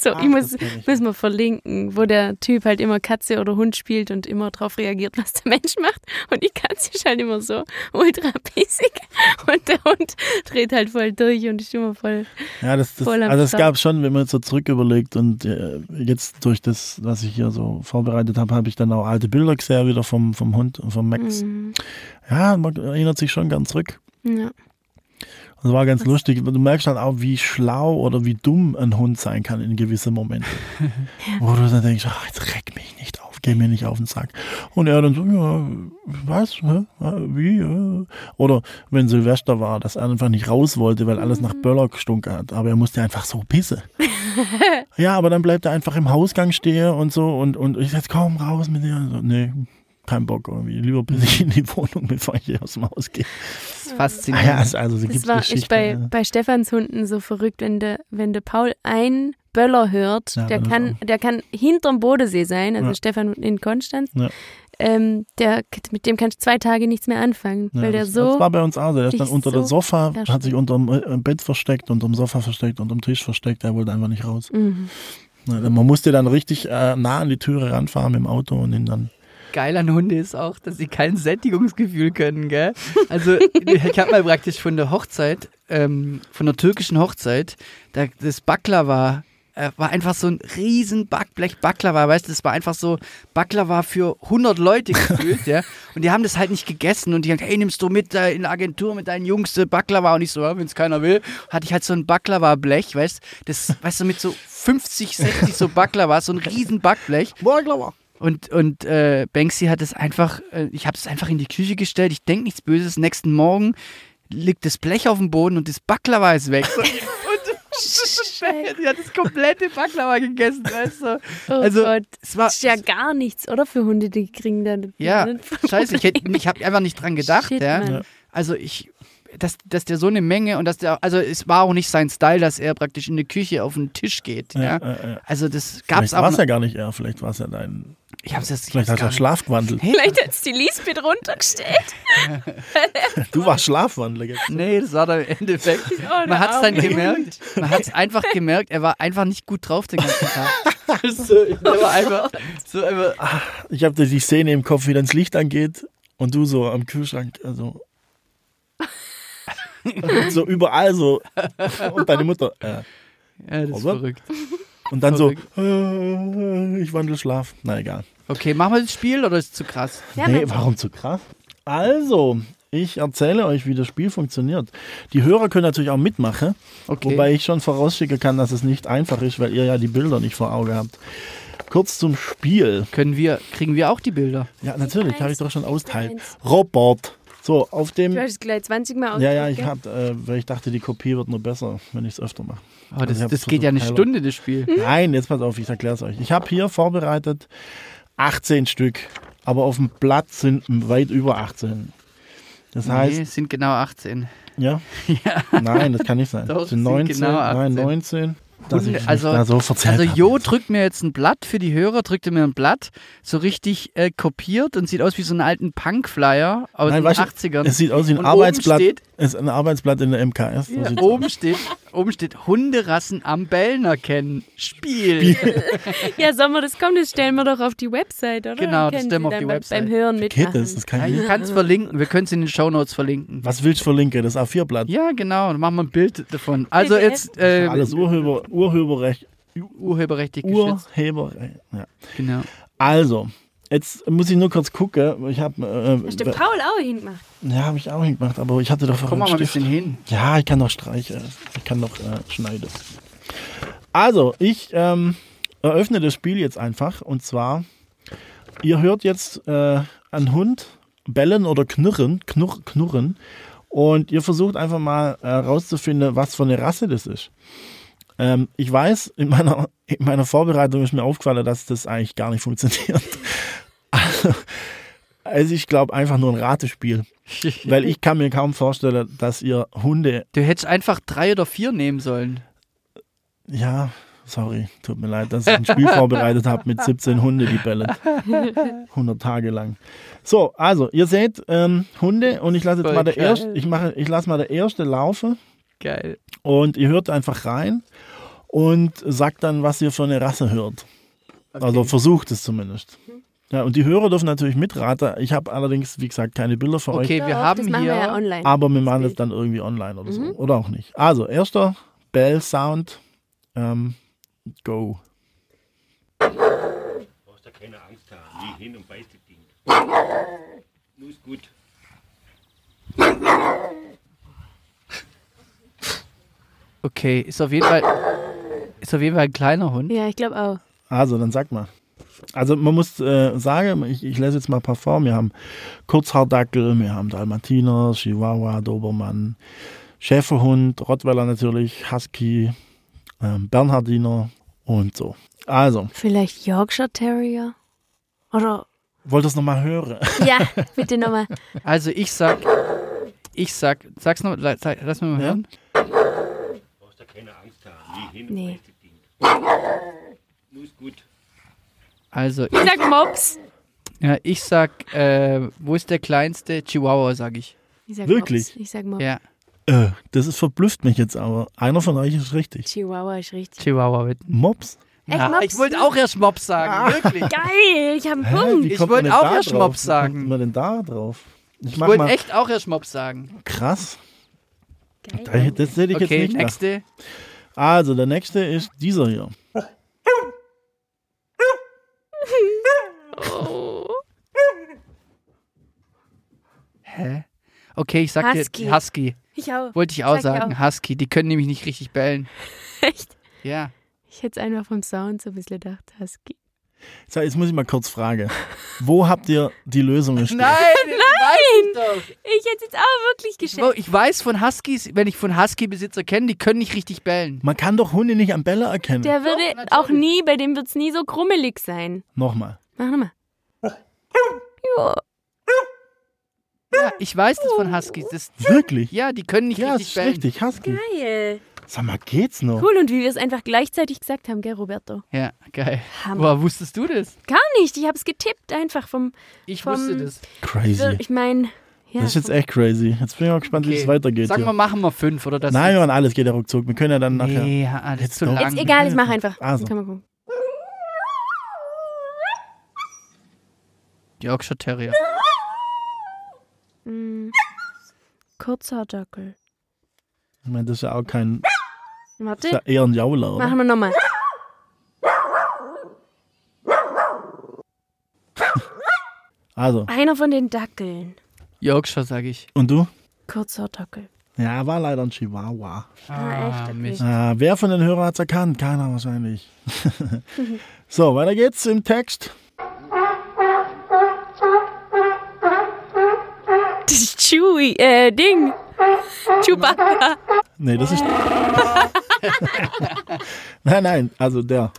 so, Ach, ich muss, müssen wir verlinken, wo der Typ halt immer Katze oder Hund spielt und immer darauf reagiert, was der Mensch macht. Und die Katze ist halt immer so ultra pissig und der Hund dreht halt voll durch und ist immer voll. Ja, das, das voll also es gab schon, wenn man jetzt so zurück überlegt und äh, jetzt durch das, was ich hier so vorbereitet habe, habe ich dann auch alte Bilder gesehen wieder vom, vom Hund und vom Max. Mhm. Ja, man erinnert sich schon gern zurück. Ja. Das war ganz lustig. Du merkst halt auch, wie schlau oder wie dumm ein Hund sein kann in gewissen Momenten. Wo du dann denkst, ach, jetzt reck mich nicht auf, geh mir nicht auf den Sack. Und er dann so, ja, was, wie? Oder wenn Silvester war, dass er einfach nicht raus wollte, weil alles nach Böller gestunken hat. Aber er musste einfach so pissen. ja, aber dann bleibt er einfach im Hausgang stehen und so und, und ich sag, komm raus mit dir. So, nee, kein Bock irgendwie. Lieber bin ich in die Wohnung, bevor ich hier aus dem Haus gehe. Das ist faszinierend. Ah ja, also, also das war ich bei, ja. bei Stefans Hunden so verrückt, wenn der, wenn der Paul ein Böller hört, Ja, der kann, der kann hinterm Bodensee sein, also Ja. Stefan in Konstanz. Ja. Ähm, der, mit dem kannst du zwei Tage nichts mehr anfangen, Ja, weil der das, so. das war bei uns auch so. Der ist sich dann unter so dem Sofa, versteckt. hat sich unter dem äh, Bett versteckt, unter dem Sofa versteckt, unter dem Tisch versteckt. Der wollte einfach nicht raus. Mhm. Man musste dann richtig äh, nah an die Türe ranfahren mit dem Auto und ihn dann. Geil an Hunde ist auch, dass sie kein Sättigungsgefühl können, gell? Also, ich habe mal praktisch von der Hochzeit, ähm, von der türkischen Hochzeit, da, das Baklava äh, war einfach so ein riesen Backblech Baklava, weißt du, das war einfach so Baklava für 100 Leute gefühlt, ja. Und die haben das halt nicht gegessen und die haben gesagt, hey, nimmst du mit äh, in der Agentur mit deinen Jungs äh, Baklava? Und ich so, ja, wenn es keiner will, hatte ich halt so ein Baklava-Blech, weißt das, weißt du, mit so 50, 60 so Baklava, so ein riesen Backblech. Und, und äh, Banksy hat es einfach, äh, ich habe es einfach in die Küche gestellt. Ich denke nichts Böses. Nächsten Morgen liegt das Blech auf dem Boden und das Baklava ist weg. und, und sie hat das komplette Baklava gegessen, weißt du. Oh Also, Gott. Es war, Das ist ja gar nichts, oder? Für Hunde, die kriegen dann. ja, scheiße, ich, ich habe einfach nicht dran gedacht. Shit. Ja. Also ich, dass, dass der so eine Menge und dass der, also es war auch nicht sein Style, dass er praktisch in die Küche auf den Tisch geht. Ja. Ja, äh, äh. Also das gab's Vielleicht war es auch. ja gar nicht er, vielleicht war es ja dein. Ich hab's jetzt, ich Vielleicht hab's hast du gar ja nicht- Schlaf gewandelt. Vielleicht hat es die Lisbeth runtergestellt. Du warst Schlafwandler jetzt. Nee, das war dann im Endeffekt. Oh, Man hat es dann der gemerkt. Man hat es einfach gemerkt, er war einfach nicht gut drauf den ganzen Tag. Also, er war einfach so einfach. Ich habe die Szene im Kopf, wie dann das Licht angeht und du so am Kühlschrank, also. so überall so. Und deine Mutter. Äh. Ja, das ist verrückt. Und dann so, Verrückt. äh, ich wandle Schlaf. Na egal. Okay, machen wir das Spiel oder ist es zu krass? Ja, nee, warum zu krass? Also, ich erzähle euch, wie das Spiel funktioniert. Die Hörer können natürlich auch mitmachen, Okay. wobei ich schon vorausschicken kann, dass es nicht einfach ist, weil ihr ja die Bilder nicht vor Auge habt. Kurz zum Spiel. Können wir, kriegen wir auch die Bilder? Ja, natürlich, habe ich doch schon austeilt. Robert. So, auf dem. Du hast es gleich 20 Mal Ja, ja, ich hab, äh, weil ich dachte, die Kopie wird nur besser, wenn ich es öfter mache. Aber das, hab das geht ja eine versucht, Stunde, das Spiel. Nein, jetzt pass auf, ich erkläre es euch. Ich habe hier vorbereitet 18 Stück, aber auf dem Blatt sind weit über 18. Das heißt, nee, es sind genau 18. ja? Nein, das kann nicht sein. Doch, das sind es sind 19, genau 18. nein, 19. Dass ich mich Also- da so verzählt Also. Jo drückt mir jetzt ein Blatt für die Hörer, drückt er mir ein Blatt, so richtig äh, kopiert und sieht aus wie so einen alten Punk-Flyer aus Nein, den weißt du, 80ern. Es sieht aus wie ein Und Arbeitsblatt. Steht, Es ist ein Arbeitsblatt in der MKS. So ja, oben, aus. steht, oben steht Hunderassen am Bellner kennen. Spiel. Ja, sollen wir das kommen? Das stellen wir doch auf die Website, oder? Genau, das stellen wir auf die beim- Website. Beim Hören Geht mitmachen. das? Das kann Ja, ich kann es verlinken. Wir können es in den Shownotes verlinken. Was willst du verlinken? Das A4-Blatt. Ja, genau. Dann machen wir ein Bild davon. Also jetzt äh, Alles Urheber, Urheberrecht. urheberrechtlich geschützt. Urheberrecht. Ja. Genau. Also, jetzt muss ich nur kurz gucken. Ich habe Hast du äh, Paul auch hingemacht? ja, habe ich auch hingemacht, aber ich hatte doch Komm vorher mal ein bisschen hin. Ja, ich kann noch streichen. Ich kann noch äh, schneiden. Also, ich ähm, eröffne das Spiel jetzt einfach. Und zwar, ihr hört jetzt äh, einen Hund bellen oder knurren, knurr, knurren. Und ihr versucht einfach mal herauszufinden, was für eine Rasse das ist. Ähm, ich weiß, in meiner, in meiner Vorbereitung ist mir aufgefallen, dass das eigentlich gar nicht funktioniert. Also, also ich glaube einfach nur ein Ratespiel. Weil ich kann mir kaum vorstellen, dass ihr Hunde, Du hättest einfach drei oder vier nehmen sollen. ja, sorry, tut mir leid, dass ich ein Spiel vorbereitet habe mit 17 Hunde, die bellen. 100 Tage lang. So, also, ihr seht ähm, Hunde und ich lasse jetzt Voll mal der erste, ich mache, ich lasse mal der erste laufen Geil. und ihr hört einfach rein und sagt dann, was ihr für eine Rasse hört. Also versucht es zumindest. Ja, und die Hörer dürfen natürlich mitraten. Ich habe allerdings, wie gesagt, keine Bilder für euch. Okay, wir Doch, haben hier. wir ja online. Aber wir machen Das dann irgendwie online oder so. Oder auch nicht. Also, erster Bell-Sound. Ähm, go. brauchst da keine Angst haben. Geh hin und beiß das Ding. Nur ist gut. Okay, ist auf jeden Fall. Ist auf jeden Fall ein kleiner Hund. Ja, ich glaube auch. Also, dann sag mal. Also, man muss äh, sagen, ich, ich lese jetzt mal ein paar vor. Wir haben Kurzhaardackel, wir haben Dalmatiner, Chihuahua, Dobermann, Schäferhund, Rottweiler natürlich, Husky, ähm, Bernhardiner und so. Also, Vielleicht Yorkshire Terrier? Oder. wolltest du noch mal hören? Ja, bitte nochmal. Also ich sag. Ich sag. Sag's noch. Sag, lass mich mal Ja? hören. brauchst da keine Angst haben. Geh hin und Nee. Muss gut. Also, Ich sag Mops. ja, ich sag, äh, wo ist der kleinste? Chihuahua, sag ich. Ich sag Wirklich? Mops. Ich sag Mops. Ja, Äh, das ist verblüfft mich jetzt aber. Einer von euch ist richtig. Chihuahua ist richtig. Chihuahua bitte. Mops? Echt, Ja, Mops? ich wollte auch erst Mops sagen, wirklich. Geil, ich hab einen Punkt. wie Ich wollte auch erst? Mops Wie sagen. kommt man denn da drauf? Ich Ich wollte echt auch erst Mops sagen. Krass. Geil. Da- Das hätte ich Okay, jetzt nicht gedacht. Also, der nächste ist dieser hier. Oh. Hä? Okay, ich sag Husky. dir Husky. Ich auch. Wollte ich auch Sag ich sagen. Husky. Die können nämlich nicht richtig bellen. Echt? Ja. Ich hätte es einfach vom Sound so ein bisschen gedacht. Husky. So, jetzt muss ich mal kurz fragen. Wo habt ihr die Lösung gestellt? Nein, Nein! Ich hätte jetzt auch wirklich Ich, geschätzt. ich weiß von Huskies, wenn ich von Husky-Besitzer kenne, die können nicht richtig bellen. Man kann doch Hunde nicht am Bälle erkennen. Der würde natürlich. auch nie, bei dem wird es nie so krummelig sein. Nochmal. Mach nochmal. Ja. Ja, ich weiß das von Huskies. Das, Wirklich? ja, die können nicht Ja, das richtig ist bellen. richtig. Husky. Geil. Sag mal, geht's noch? Cool, und wie wir es einfach gleichzeitig gesagt haben, gell, Roberto? Ja, geil. Hammer. Woher wusstest du das? Gar nicht, ich habe es getippt einfach vom... Ich Vom- wusste das. Crazy. Ich meine... Ja, Das ist jetzt echt crazy. Jetzt bin ich mal gespannt, wie es Okay. weitergeht. Sag mal, machen wir fünf oder das? Nein, Mann, alles geht ja ruckzuck. Wir können ja dann nachher. Nee, ja, das ist Jetzt zu lang. Jetzt egal, ich mache einfach. Also. Kann man gucken. Yorkshire Terrier. Mm. Kurzer Dackel. Ich meine, das ist ja auch kein. Das ist Warte, ja eher ein Jauler, oder? machen wir nochmal. Also, Einer von den Dackeln. Yorkshire, sag ich. und du? Kurzer Dackel. Ja, war leider ein Chihuahua. Ah, echt? Okay. Mist. Ah, wer von den Hörern hat's erkannt? Keiner wahrscheinlich. so, weiter geht's im Text. Das ist Chewie, äh, Ding. Chewbacca. Nee, das ist. nein, nein, also der.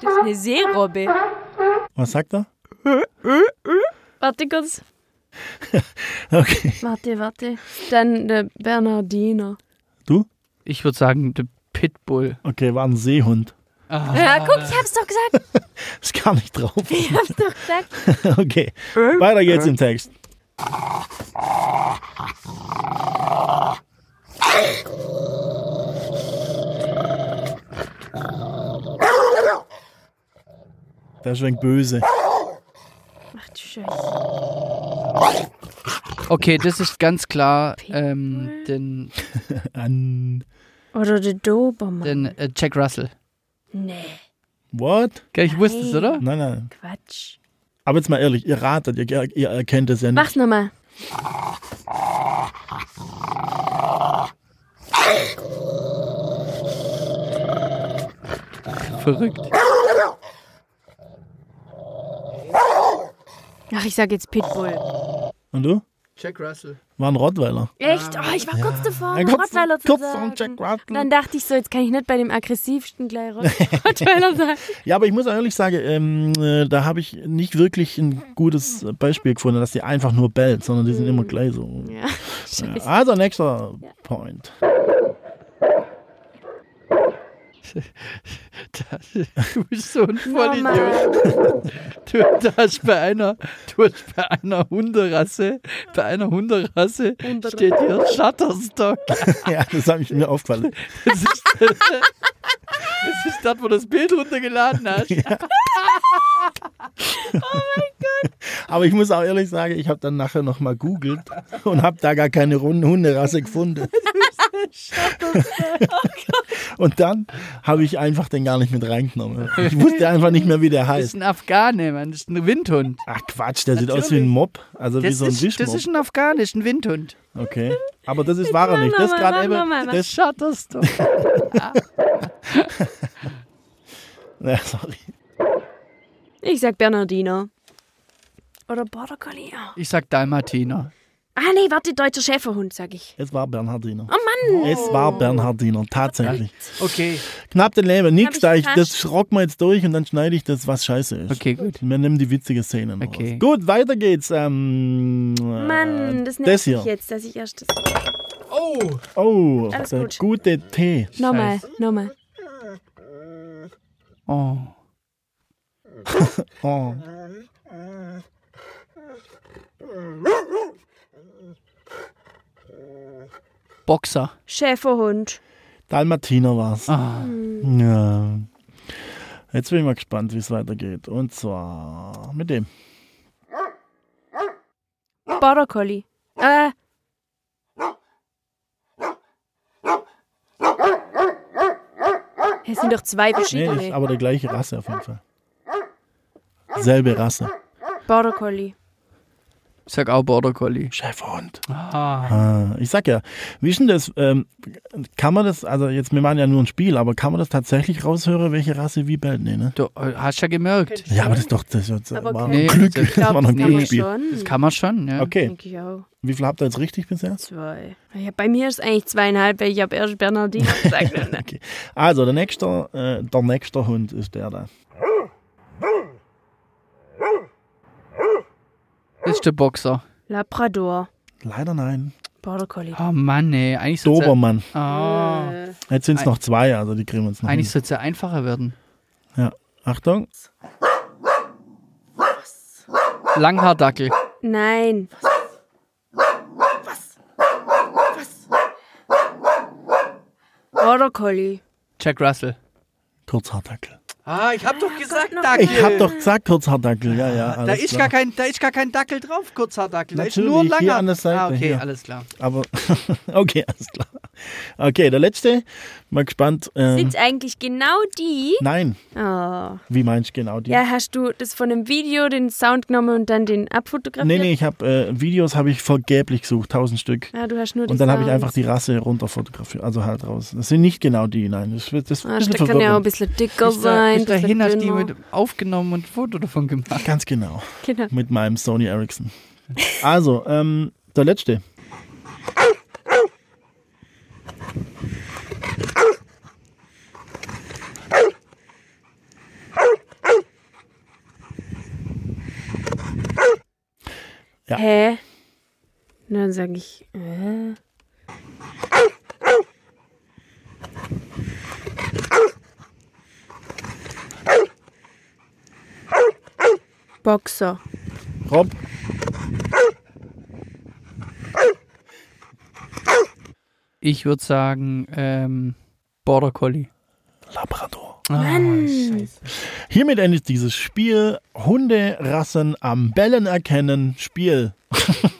Das ist eine Seerobbe. Was sagt er? Warte kurz. Okay. Warte, warte. Dann der Bernardiner. Du? Ich würde sagen, der Pitbull. Okay, war ein Seehund. Ja, guck, ich hab's doch gesagt. Ist gar nicht drauf. Ich hab's doch gesagt. okay. Weiter geht's im Text. Der schwenkt böse. Ach du Scheiße. Okay, das ist ganz klar ähm, den, An. Oder der Dobermann. den äh, Jack Russell. Nee, What? Gell, ich wusste es, oder? Nein, nein. Quatsch. Aber jetzt mal ehrlich, ihr ratet, ihr, ihr erkennt es ja nicht. Mach's nochmal. Verrückt. Ach, ich sag jetzt Pitbull. Und du? Jack Russell. War ein Rottweiler. Echt? Oh, ich war kurz davor, Ja, einen kurz- Rottweiler zu kurz sagen. Jack Russell. Dann dachte ich so, jetzt kann ich nicht bei dem aggressivsten gleich Rott- Rottweiler sagen. Ja, aber ich muss ehrlich sagen, ähm, äh, da habe ich nicht wirklich ein gutes Beispiel gefunden, dass die einfach nur bellt, sondern die sind immer gleich so. Ja. Also, nächster Point. Du bist so ein Vollidiot. Du, hast bei einer, du hast bei einer Hunderasse, bei einer Hunderasse steht hier Shutterstock. ja, das habe ich mir aufgefallen. Das ist, das ist das, wo du das Bild runtergeladen hast. Aber ich muss auch ehrlich sagen, ich habe dann nachher nochmal googelt und habe da gar keine Rund- Hunderasse gefunden. Und dann habe ich einfach den gar nicht mit reingenommen. Ich wusste einfach nicht mehr, wie der Das ist heißt. ein Afghane, Mann. Das ist ein Windhund. Ach Quatsch, der sieht aus wie ein Mob, also wie Das, so ein ist, das ist ein afghanischen Windhund. Okay, aber das ist wahrer nicht. Das Mach gerade eben, das Shutterstock. Ja, sorry. Ich sag Bernardiner. Oder Border Collie. ja. Ich sag Dalmatiner. Ah, nee, warte, deutscher Schäferhund, sag ich. Es war Bernhardiner. Oh Mann. Es war Bernhardiner, tatsächlich. Okay, Knapp den Leben, nix ich da. Ich, das rocken wir jetzt durch und dann schneide ich das, was scheiße ist. okay, gut. Wir nehmen die witzige Szene noch Okay. raus. Gut, weiter geht's. Ähm, Mann, das das nervt hier. mich jetzt, dass ich erst das... Oh! Oh, Alles der gut. gute Tee. Nochmal, nochmal. Oh. Oh. Boxer. Schäferhund. Dalmatiner war's. Ah. Ja. Jetzt bin ich mal gespannt, wie es weitergeht. Und zwar mit dem. Border Collie. Äh, es sind doch zwei Nee, verschiedene. ist aber die gleiche Rasse auf jeden Fall. Selbe Rasse. Border Collie. Ich sag auch Border Collie. Schäferhund. Ah. Ah, ich sag ja, wie ist denn das? Ähm, kann man das, also jetzt, wir machen ja nur ein Spiel, aber kann man das tatsächlich raushören, welche Rasse wie bellt? Nee, ne? Du äh, hast ja gemerkt. Ja, aber das ist doch das, ist jetzt- Aber war okay. ein Glück. Nee, Ich glaube, war das noch ein kann man Glücksspiel. schon. Das kann man schon, ja. Okay, Denke ich auch. wie viel habt ihr jetzt richtig bisher? Zwei. Ja, bei mir ist es eigentlich zweieinhalb, weil ich habe erst Bernardino gesagt. Okay. Also, der nächste, äh, der nächste Hund ist der da. Der Boxer. Labrador. Leider nein. Border Collie. Oh Mann, ey. Eigentlich Dobermann. Ah. Äh, Jetzt sind es noch zwei, also die kriegen wir uns noch. Eigentlich hin. soll es ja einfacher werden. Achtung. Langhaardackel. nein. Border Collie. Jack Russell. Kurzhaardackel. Ah, ich hab doch gesagt Ich hab doch gesagt Kurzhaardackel, ja, ja. Da ist, klar. gar kein, da ist gar kein Dackel drauf, Kurzhaardackel. Da ist Natürlich, nur ein hier langer. an der Seite, ah, okay, hier. alles klar. Aber, okay, alles klar. Okay, der letzte. Mal gespannt. Ähm, Sind eigentlich genau die? nein, Oh. wie meinst du genau die? Ja, hast du das von dem Video, den Sound genommen und dann den abfotografiert? nee, nee, ich habe äh, Videos habe ich vergeblich gesucht, tausend Stück. Ah, du hast nur die Und dann habe ich einfach die Rasse runter fotografiert, also halt raus. Das sind nicht genau die, nein. Das, wird- das Ah, bisschen das kann ja auch ein bisschen dicker Bis, da, sein. bis dahin hast du die mit aufgenommen und ein Foto davon gemacht. Ganz genau, Genau. mit meinem Sony Ericsson. Also, ähm, der letzte. Ja. Hä? Und dann sage ich, äh. Boxer. Rob, Ich würde sagen, ähm, Border Collie. Labrador. Ah, scheiße. Hiermit endet dieses Spiel Hunderassen am Bellen erkennen Spiel.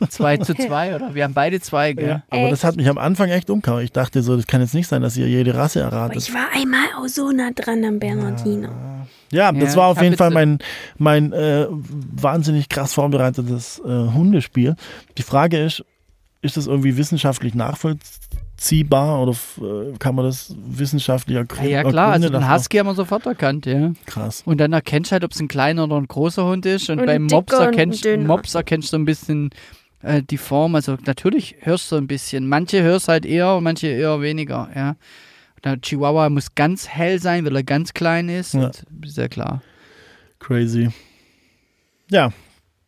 2 zu 2, oder? Wir haben beide zwei, gell? Aber das hat mich am Anfang echt umgehauen. Ich dachte so, das kann jetzt nicht sein, dass ihr jede Rasse Aber erratet. ich war einmal auch so nah dran am Bernardino. Ja, das Ja, war auf jeden Fall mein, mein äh, wahnsinnig krass vorbereitetes äh, Hundespiel. Die Frage ist, ist das irgendwie wissenschaftlich nachvollziehbar oder äh, kann man das wissenschaftlich Ja, ergründen? ja klar, also den Husky haben wir sofort erkannt, ja. Krass. Und dann erkennst du halt, ob es ein kleiner oder ein großer Hund ist. Und, Und beim Mops erkennst. Mops erkennst du so ein bisschen äh, die Form. Also natürlich hörst du ein bisschen. Manche hörst halt eher und manche eher weniger, ja. Der Chihuahua muss ganz hell sein, weil er ganz klein ist. Ja. Und sehr klar. Crazy. Ja,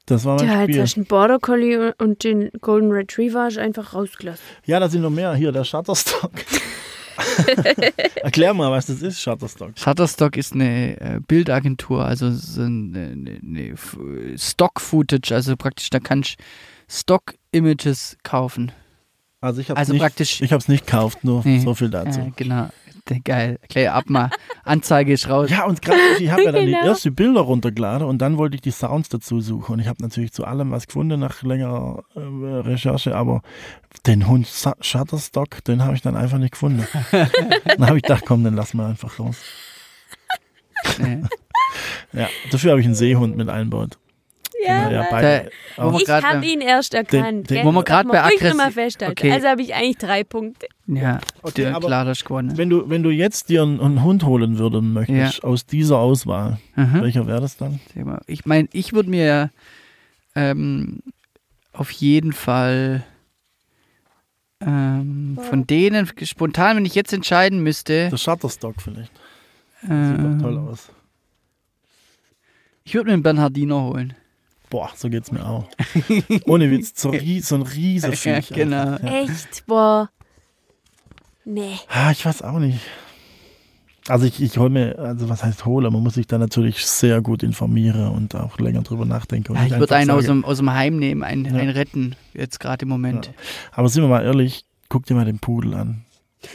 das war mein Ja, jetzt Spiel. du den Border Collie und den Golden Retriever du einfach rausgelassen. Ja, da sind noch mehr. Hier, der Shutterstock. Erklär mal, was das ist, Shutterstock. Shutterstock ist eine äh, Bildagentur, also so eine, eine, eine F- Stock-Footage, also praktisch, da kannst du Stock-Images kaufen. Also ich habe Also nicht, praktisch- ich hab's nicht gekauft, nur Nee. so viel dazu. Ja, genau. Geil. Klär ab mal. Anzeige ist raus. Ja, und gerade ich habe ja dann Genau. die ersten Bilder runtergeladen und dann wollte ich die Sounds dazu suchen. Und ich habe natürlich zu allem was gefunden nach längerer äh, Recherche, aber den Hund Sa Shutterstock, den habe ich dann einfach nicht gefunden. dann habe ich gedacht, komm, dann lass mal einfach los. Nee. Ja, dafür habe ich einen Seehund mit einbaut. Ja, ja, Mann. beide. Da- ich habe ihn erst erkannt. den- gell? wo wir darf bei aggressiv-. Okay. Also habe ich eigentlich drei Punkte. Ja, Okay, der, klar, das ist gewonnen. Wenn du, wenn du jetzt dir einen, einen Hund holen würden möchtest, aus dieser Auswahl, Mhm. welcher wäre das dann? Ich meine, ich würde mir ähm, auf jeden Fall ähm, von denen spontan, wenn ich jetzt entscheiden müsste, Der Shutterstock vielleicht. Sieht doch toll aus. ich würde mir einen Bernhardiner holen. Boah, so geht's mir auch. Ohne Witz, so, so ein riesiger Ja, Viech. genau. einfach. Ja. Echt? Boah. Nee. Ah, ich weiß auch nicht. Also ich, ich hole mir, also was heißt hole, man muss sich da natürlich sehr gut informieren und auch länger drüber nachdenken. und Ja, ich würde einen aus sagen- dem, aus dem Heim nehmen, einen, Ja. einen retten, jetzt gerade im Moment. Aber sind wir mal ehrlich, guck dir mal den Pudel an.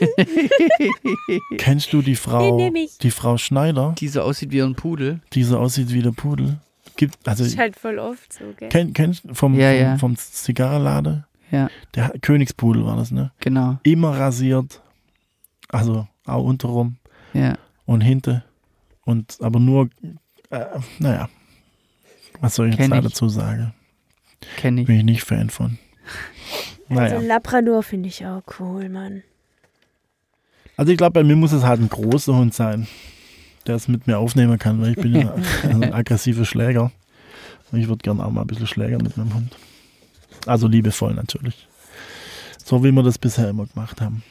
Kennst du die Frau, die Frau Schneider, Die so aussieht wie ein Pudel. die so aussieht wie der Pudel? Gibt, also Ist halt voll oft so, gell? kenn, kennst du vom, Ja, vom, ja. vom Zigarrenladen? Ja, Der Königspudel war das, ne? genau. Immer rasiert, also auch unterrum Ja. und hinten und aber nur, äh, naja, was soll ich Kenn jetzt da ich. dazu sagen? Kenne ich. Bin ich nicht Fan von. Naja. Also Labrador finde ich auch cool, Mann. Also ich glaube, bei mir muss es halt ein großer Hund sein, der es mit mir aufnehmen kann, weil ich bin ja ein aggressiver Schläger. Und ich würde gerne auch mal ein bisschen schlägern mit meinem Hund. Also liebevoll natürlich. So wie wir das bisher immer gemacht haben.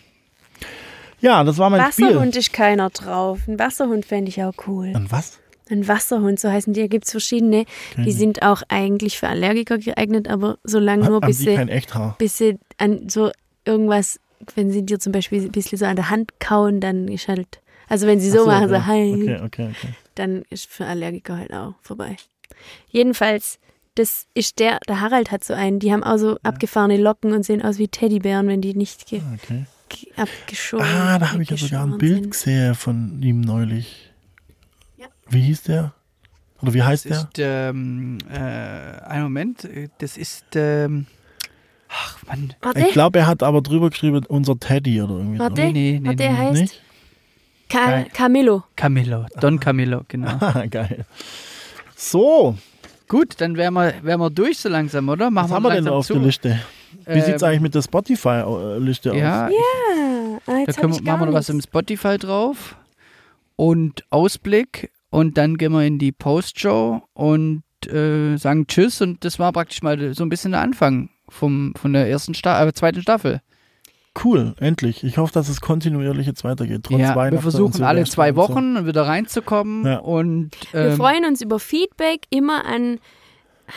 Ja, das war mein Wasserhund ist keiner drauf. Ein Wasserhund fände ich auch cool. Spiel. Und was? Ein Wasserhund, so heißen die. Da gibt es verschiedene. Kenn Die sind auch eigentlich für Allergiker geeignet, aber solange nur Haben bis sie, bis sie an so irgendwas, wenn sie dir zum Beispiel ein bisschen so an der Hand kauen, dann ist halt, also wenn sie so, Ach machen, so, ja. hi, Okay, okay, okay. dann ist für Allergiker halt auch vorbei. Jedenfalls, das ist der, der Harald hat so einen, die haben auch so abgefahrene Locken und sehen aus wie Teddybären, wenn die nicht ge Ah, okay. ge abgeschoren Ah, da habe ich ja sogar ein Bild sind. gesehen von ihm neulich. Ja. Wie hieß der? Oder wie heißt Das der? ist, ähm, äh, ein Moment, äh, das ist, ähm, ach Mann, Warte, Ich glaube, er hat aber drüber geschrieben, unser Teddy oder irgendwie Warte. nee, nee, nee, warte, nee. heißt Nicht? Ka. Camillo. Camillo, Don Camillo, genau. Ah, geil. So, Gut, dann wären wir, wären wir durch so langsam, oder? Machen was haben wir denn langsam auf zu. der Liste? Wie Ähm, sieht's eigentlich mit der Spotify-Liste aus? Ja, Ah, da jetzt können wir, machen wir noch was im. Spotify drauf und Ausblick und dann gehen wir in die Postshow und äh, sagen Tschüss und das war praktisch mal so ein bisschen der Anfang vom, von der ersten Sta äh, zweiten Staffel. Cool, endlich. Ich hoffe, dass es kontinuierlich jetzt weitergeht. Trotz ja, Weihnachten wir versuchen und alle zwei und so. Wochen wieder reinzukommen Ja. und Wir ähm, freuen uns über Feedback immer an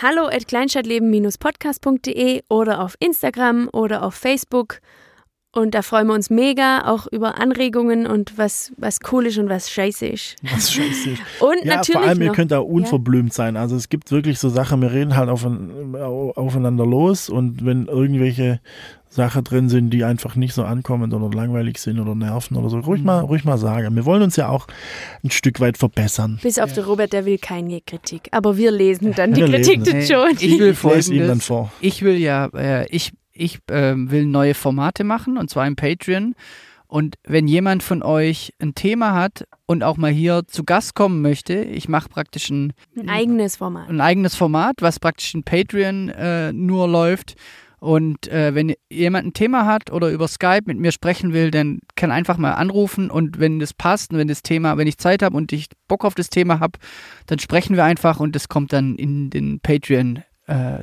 hallo at kleinstadtleben-podcast.de oder auf Instagram oder auf Facebook. Und da freuen wir uns mega auch über Anregungen und was, was cool ist und was scheiße ist. Was scheiße ist. Und Ja, natürlich vor allem, ihr noch, könnt da unverblümt sein. Also es gibt wirklich so Sachen, wir reden halt aufein- aufeinander los und wenn irgendwelche Sachen drin sind, die einfach nicht so ankommen oder langweilig sind oder nerven oder so, ruhig Mhm. mal, ruhig mal sagen. Wir wollen uns ja auch ein Stück weit verbessern. bis auf der Robert, der will keine Kritik. Aber wir lesen dann die Wir Kritik lesen dann nee, schon. ich will Ich lese ihm dann folgendes. vor. Ich will ja, äh, ich, ich ähm, will neue Formate machen und zwar im Patreon. Und wenn jemand von euch ein Thema hat und auch mal hier zu Gast kommen möchte, ich mache praktisch ein, Ein eigenes Format. ein eigenes Format, was praktisch in Patreon äh, nur läuft. Und äh, wenn jemand ein Thema hat oder über Skype mit mir sprechen will, dann kann einfach mal anrufen und wenn das passt und wenn das Thema, wenn ich Zeit habe und ich Bock auf das Thema habe, dann sprechen wir einfach und das kommt dann in den Patreon äh.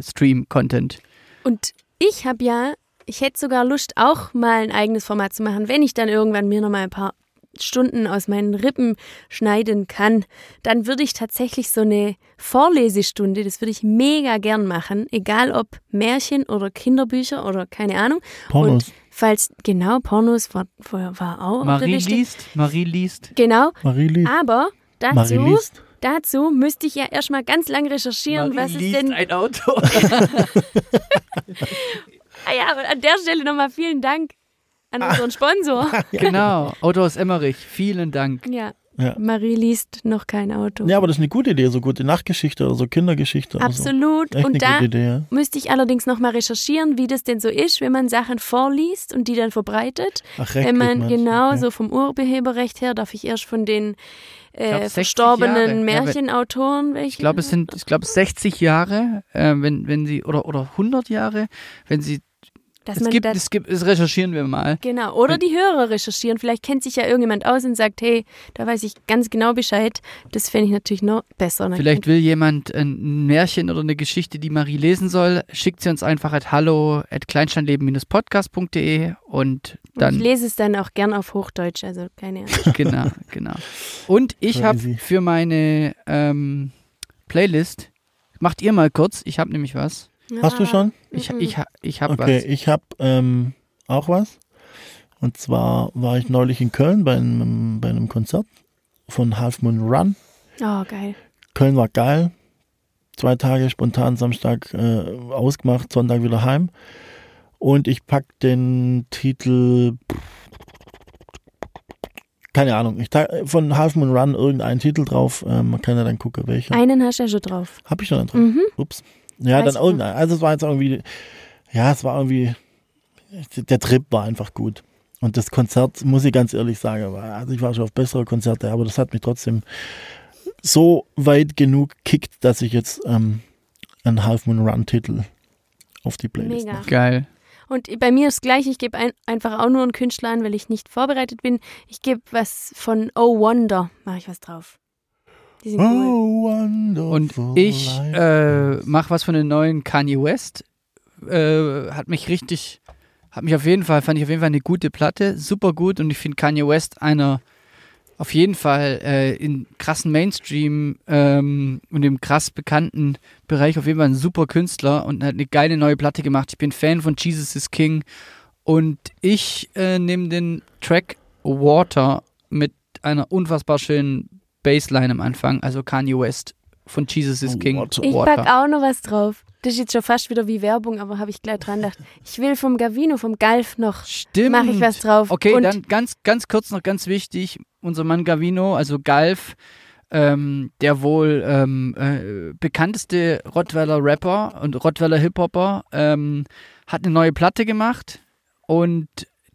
Und ich habe ja, ich hätte sogar Lust, auch mal ein eigenes Format zu machen, wenn ich dann irgendwann mir noch mal ein paar Stunden aus meinen Rippen schneiden kann, dann würde ich tatsächlich so eine Vorlesestunde, das würde ich mega gern machen, egal ob Märchen oder Kinderbücher oder keine Ahnung. Pornos. Und falls, genau, Pornos war, war, war auch auf der Marie Liste. liest, Marie liest. Genau, Marie liest. aber Marie dazu, liest. dazu müsste ich ja erstmal ganz lang recherchieren, was ist denn ein Auto. Ah ja, und an der Stelle nochmal vielen Dank an unseren Sponsor. genau, Auto aus Emmerich. Vielen Dank. Ja. Ja. Marie liest noch kein Auto. Ja, aber das ist eine gute Idee, so gute Nachtgeschichte oder so Kindergeschichte. Absolut. So. Echt Und da Idee, ja. müsste ich allerdings nochmal recherchieren, wie das denn so ist, wenn man Sachen vorliest und die dann verbreitet. Ach, wenn rechtlich man genau Okay. so vom Urheberrecht her darf ich erst von den äh, 60 verstorbenen Jahre. Ja, wenn- Märchenautoren welche. Ich glaube, es sind, ich glaube, 60 Jahre, äh, wenn, wenn sie, oder, oder 100 Jahre, wenn sie, dass es man gibt, das, es gibt, das recherchieren wir mal. Genau. Oder die Hörer recherchieren. Vielleicht kennt sich ja irgendjemand aus und sagt, hey, da weiß ich ganz genau Bescheid. Das fände ich natürlich noch besser. Und dann Vielleicht will jemand ein Märchen oder eine Geschichte, die Marie lesen soll, schickt sie uns einfach at hallo at kleinstandleben-podcast.de und Und dann ich lese es dann auch gern auf Hochdeutsch, also keine Ahnung. genau, genau. Und ich habe für meine ähm, Playlist, macht ihr mal kurz, ich habe nämlich was. Hast du schon? Ich, Mhm. ich, ich habe Okay, was. ich habe ähm, auch was. Und zwar war ich neulich in Köln bei einem, bei einem Konzert von Half Moon Run. Oh, geil. Köln war geil. Zwei Tage spontan Samstag äh, ausgemacht, Sonntag wieder heim. Und ich pack den Titel. Keine Ahnung. Ich von Half Moon Run irgendeinen Titel drauf. Ähm, man kann ja dann gucken, welcher. Einen hast du ja schon drauf. Hab ich schon einen drauf. Mhm. Ups. Ja, Weiß dann ich irgendein. Also es war jetzt irgendwie. Ja, es war irgendwie. Der Trip war einfach gut. Und das Konzert, muss ich ganz ehrlich sagen, war, also ich war schon auf bessere Konzerte, aber das hat mich trotzdem so weit genug kickt, dass ich jetzt ähm, einen Half Moon Run Titel auf die Playlist Mega. mache. Geil. Und bei mir ist gleich, ich gebe ein, einfach auch nur einen Künstler an, weil ich nicht vorbereitet bin. Ich gebe was von Oh Wonder, mache ich was drauf. Die sind cool. Oh, Und ich äh, mache was von den neuen Kanye West. Äh, hat mich richtig, hat mich auf jeden Fall, fand ich auf jeden Fall eine gute Platte, super gut und ich finde Kanye West einer auf jeden Fall äh, in krassen Mainstream ähm, und im krass bekannten Bereich auf jeden Fall ein super Künstler und hat eine geile neue Platte gemacht. Ich bin Fan von Jesus is King und ich äh, nehme den Track Water mit einer unfassbar schönen Bassline am Anfang, also Kanye West von Jesus is Oh, King. Water. Ich pack auch noch was drauf. Das ist jetzt schon fast wieder wie Werbung, aber habe ich gleich dran gedacht. Ich will vom Gavino, vom Galf noch, Stimmt. mache ich was drauf. Okay, Und dann ganz, ganz kurz noch ganz wichtig, unser Mann Gavino, also Galf, ähm, der wohl ähm, äh, bekannteste Rottweiler Rapper und Rottweiler Hip-Hopper, ähm, hat eine neue Platte gemacht und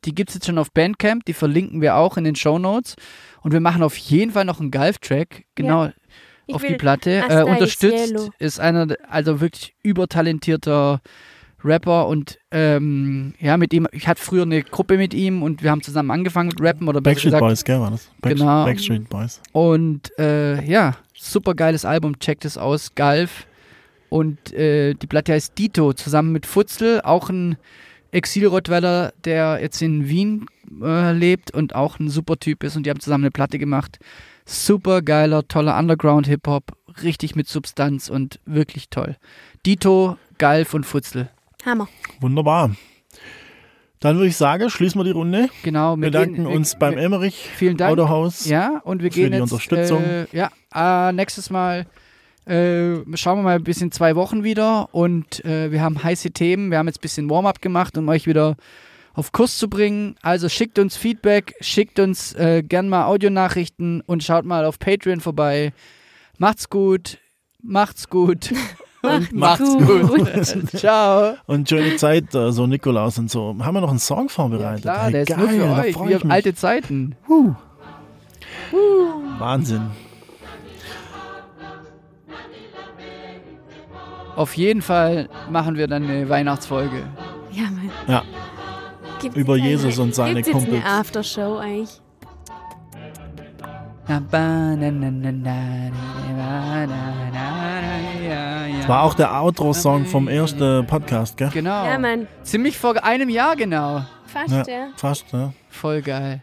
die gibt es jetzt schon auf Bandcamp, die verlinken wir auch in den Show Notes und wir machen auf jeden Fall noch einen Galf-Track, genau ich auf die Platte. Äh, unterstützt ist einer, also wirklich übertalentierter Rapper und ähm, ja, mit ihm, ich hatte früher eine Gruppe mit ihm und wir haben zusammen angefangen mit Rappen oder Backstreet gesagt. Boys, gell, war das? Back Genau. Backstreet Boys. Und äh, ja, super geiles Album, checkt es aus, Galf. Und äh, die Platte heißt Dito, zusammen mit Futzel, auch ein Exil-Rottweiler, der jetzt in Wien äh, lebt und auch ein super Typ ist. Und die haben zusammen eine Platte gemacht. Super geiler, toller Underground-Hip-Hop, richtig mit Substanz und wirklich toll. Dito, Galf und Futzel. Hammer. Wunderbar. Dann würde ich sagen, schließen wir die Runde. Genau, Wir wir danken gehen- uns wir, beim Emmerich Vielen Dank. Autohaus. Ja, und wir für gehen die jetzt, Unterstützung. Äh, ja, äh, nächstes Mal äh, schauen wir mal ein bisschen zwei Wochen wieder und äh, wir haben heiße Themen. Wir haben jetzt ein bisschen Warm-up gemacht, um euch wieder auf Kurs zu bringen. Also schickt uns Feedback, schickt uns äh, gern mal Audionachrichten und schaut mal auf Patreon vorbei. Macht's gut, macht's gut und macht's gut. Ciao. Und schöne Zeit, äh, so Nikolaus und so. Haben wir noch einen Song vorbereitet? Klar, Hey, der ist geil, nur für euch, ich mich. alte Zeiten. Wahnsinn. Auf jeden Fall machen wir dann eine Weihnachtsfolge. Ja, Mann. Ja. Gibt's Über jetzt Jesus und seine gibt's jetzt Kumpels. eine Aftershow eigentlich? Das war auch der Outro-Song vom ersten Podcast, gell? Genau. Ja, Mann. Ziemlich vor einem Jahr genau. Fast, Ja, ja. fast, ne? Voll geil.